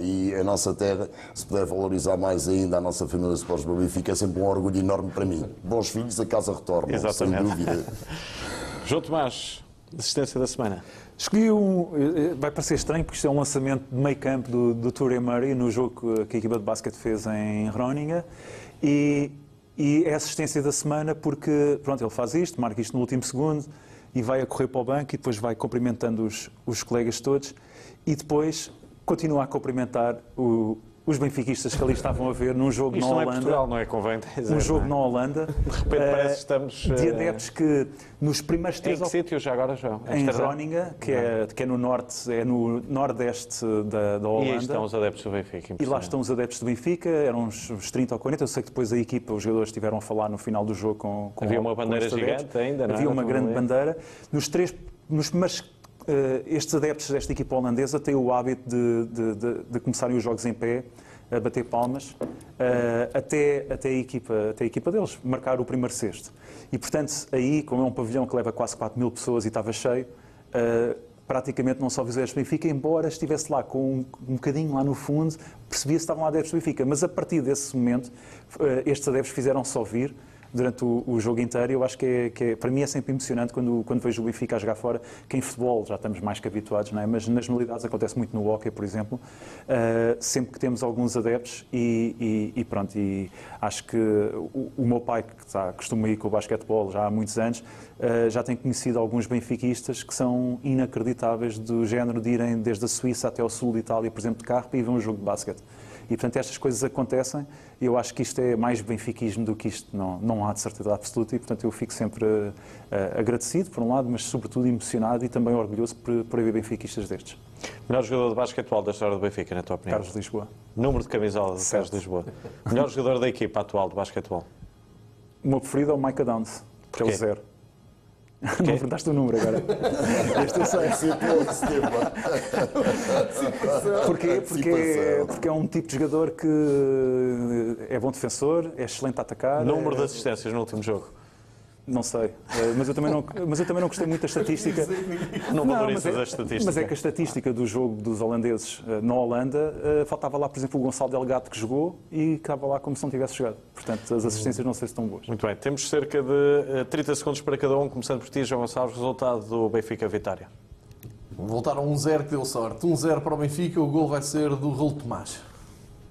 E a nossa terra, se puder valorizar mais ainda a nossa família de Sports Benfica, é sempre um orgulho enorme para mim. Bons filhos, a casa retorna, Exatamente. sem dúvida. João Tomás, assistência da semana. Escolhi um. Eh, vai parecer estranho, porque isto é um lançamento de meio campo do, do Tour Murray no jogo que a equipa de basquete fez em Groningen. E e é assistência da semana porque, pronto, ele faz isto, marca isto no último segundo e vai a correr para o banco e depois vai cumprimentando os, os colegas todos e depois continua a cumprimentar o, os benfiquistas que ali estavam a ver num jogo Isto na Holanda. Não é Portugal, não é? Convém dizer, Um jogo é? na Holanda. De repente uh, parece que estamos. De eh, adeptos que nos primeiros três. Em que sítio já agora, João? Em Groningen, que é, que é no norte, é no nordeste da, da Holanda. E aí estão os adeptos do Benfica. E lá estão os adeptos do Benfica, eram uns, uns 30 ou 40. Eu sei que depois a equipa, os jogadores estiveram a falar no final do jogo com. com Havia uma bandeira gigante ainda, não Havia uma grande bandeira. Nos três. Nos primeiros estes adeptos desta equipa holandesa têm o hábito de, de, de, de, começarem os jogos em pé a bater palmas uh, até, até, a equipa, até a equipa deles marcar o primeiro cesto. E, portanto, aí, como é um pavilhão que leva quase 4 mil pessoas e estava cheio, uh, praticamente não só visuais do Benfica, embora estivesse lá com um, um bocadinho lá no fundo, percebia se estavam lá adeptos do Benfica. Mas a partir desse momento, estes adeptos fizeram só vir durante o, o, jogo inteiro. Eu acho que, é, que é, para mim é sempre emocionante quando, quando vejo o Benfica a jogar fora, que em futebol já estamos mais que habituados, não é? mas nas modalidades acontece muito no hockey, por exemplo, uh, sempre que temos alguns adeptos e, e, e pronto, e acho que o, o, meu pai, que está, costuma ir com o basquetebol já há muitos anos, uh, já tem conhecido alguns benfiquistas que são inacreditáveis do género de irem desde a Suíça até ao sul de Itália, por exemplo, de carro, para ir ver um jogo de basquete. E, portanto, estas coisas acontecem e eu acho que isto é mais benfiquismo do que isto. Não, não há de certeza absoluta e, portanto, eu fico sempre uh, agradecido, por um lado, mas, sobretudo, emocionado e também orgulhoso por, por haver benfiquistas destes. Melhor jogador de basquetebol da história do Benfica, na tua opinião? Carlos Lisboa. Número de camisola de Carlos Lisboa. Melhor jogador da equipa atual de basquetebol? O meu preferido é o Micah Downs, que é o zero. Não perguntaste o número agora. Este eu sei. Porquê? Porque, porque é um tipo de jogador que é bom defensor, é excelente a atacar. Número é... de assistências no último jogo? Não sei, eh, mas eu também não, mas eu também não gostei muito da estatística. Não valorizas é, a estatística. Mas é que a estatística do jogo dos holandeses eh, na Holanda, eh, faltava lá, por exemplo, o Gonçalo Delgado que jogou e estava lá como se não tivesse jogado. Portanto, as assistências não sei se estão boas. Muito bem, temos cerca de 30 segundos para cada um, começando por ti, João Gonçalves, resultado do Benfica Vitória. Voltaram 1-0 que deu sorte. 1-0 para o Benfica, o gol vai ser do Raul Tomás.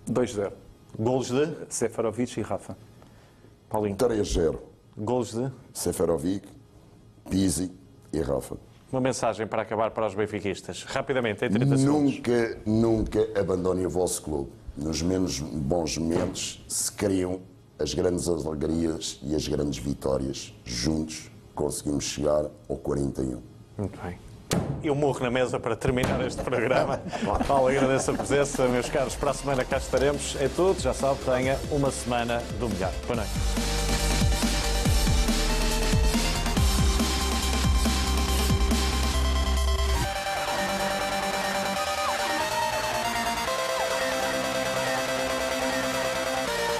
2-0. Golos de? Seferovic e Rafa. Paulinho. 3-0. Golos de? Seferovic, Pizzi e Rafa. Uma mensagem para acabar para os benfiquistas. Rapidamente, em 30 segundos. Nunca, nunca abandonem o vosso clube. Nos menos bons momentos se criam as grandes alegrias e as grandes vitórias. Juntos conseguimos chegar ao 41. Muito bem. Eu morro na mesa para terminar este programa. Paulo, agradeço a presença, meus caros. Para a semana cá estaremos. É tudo, já sabe, tenha uma semana do melhor. Boa noite.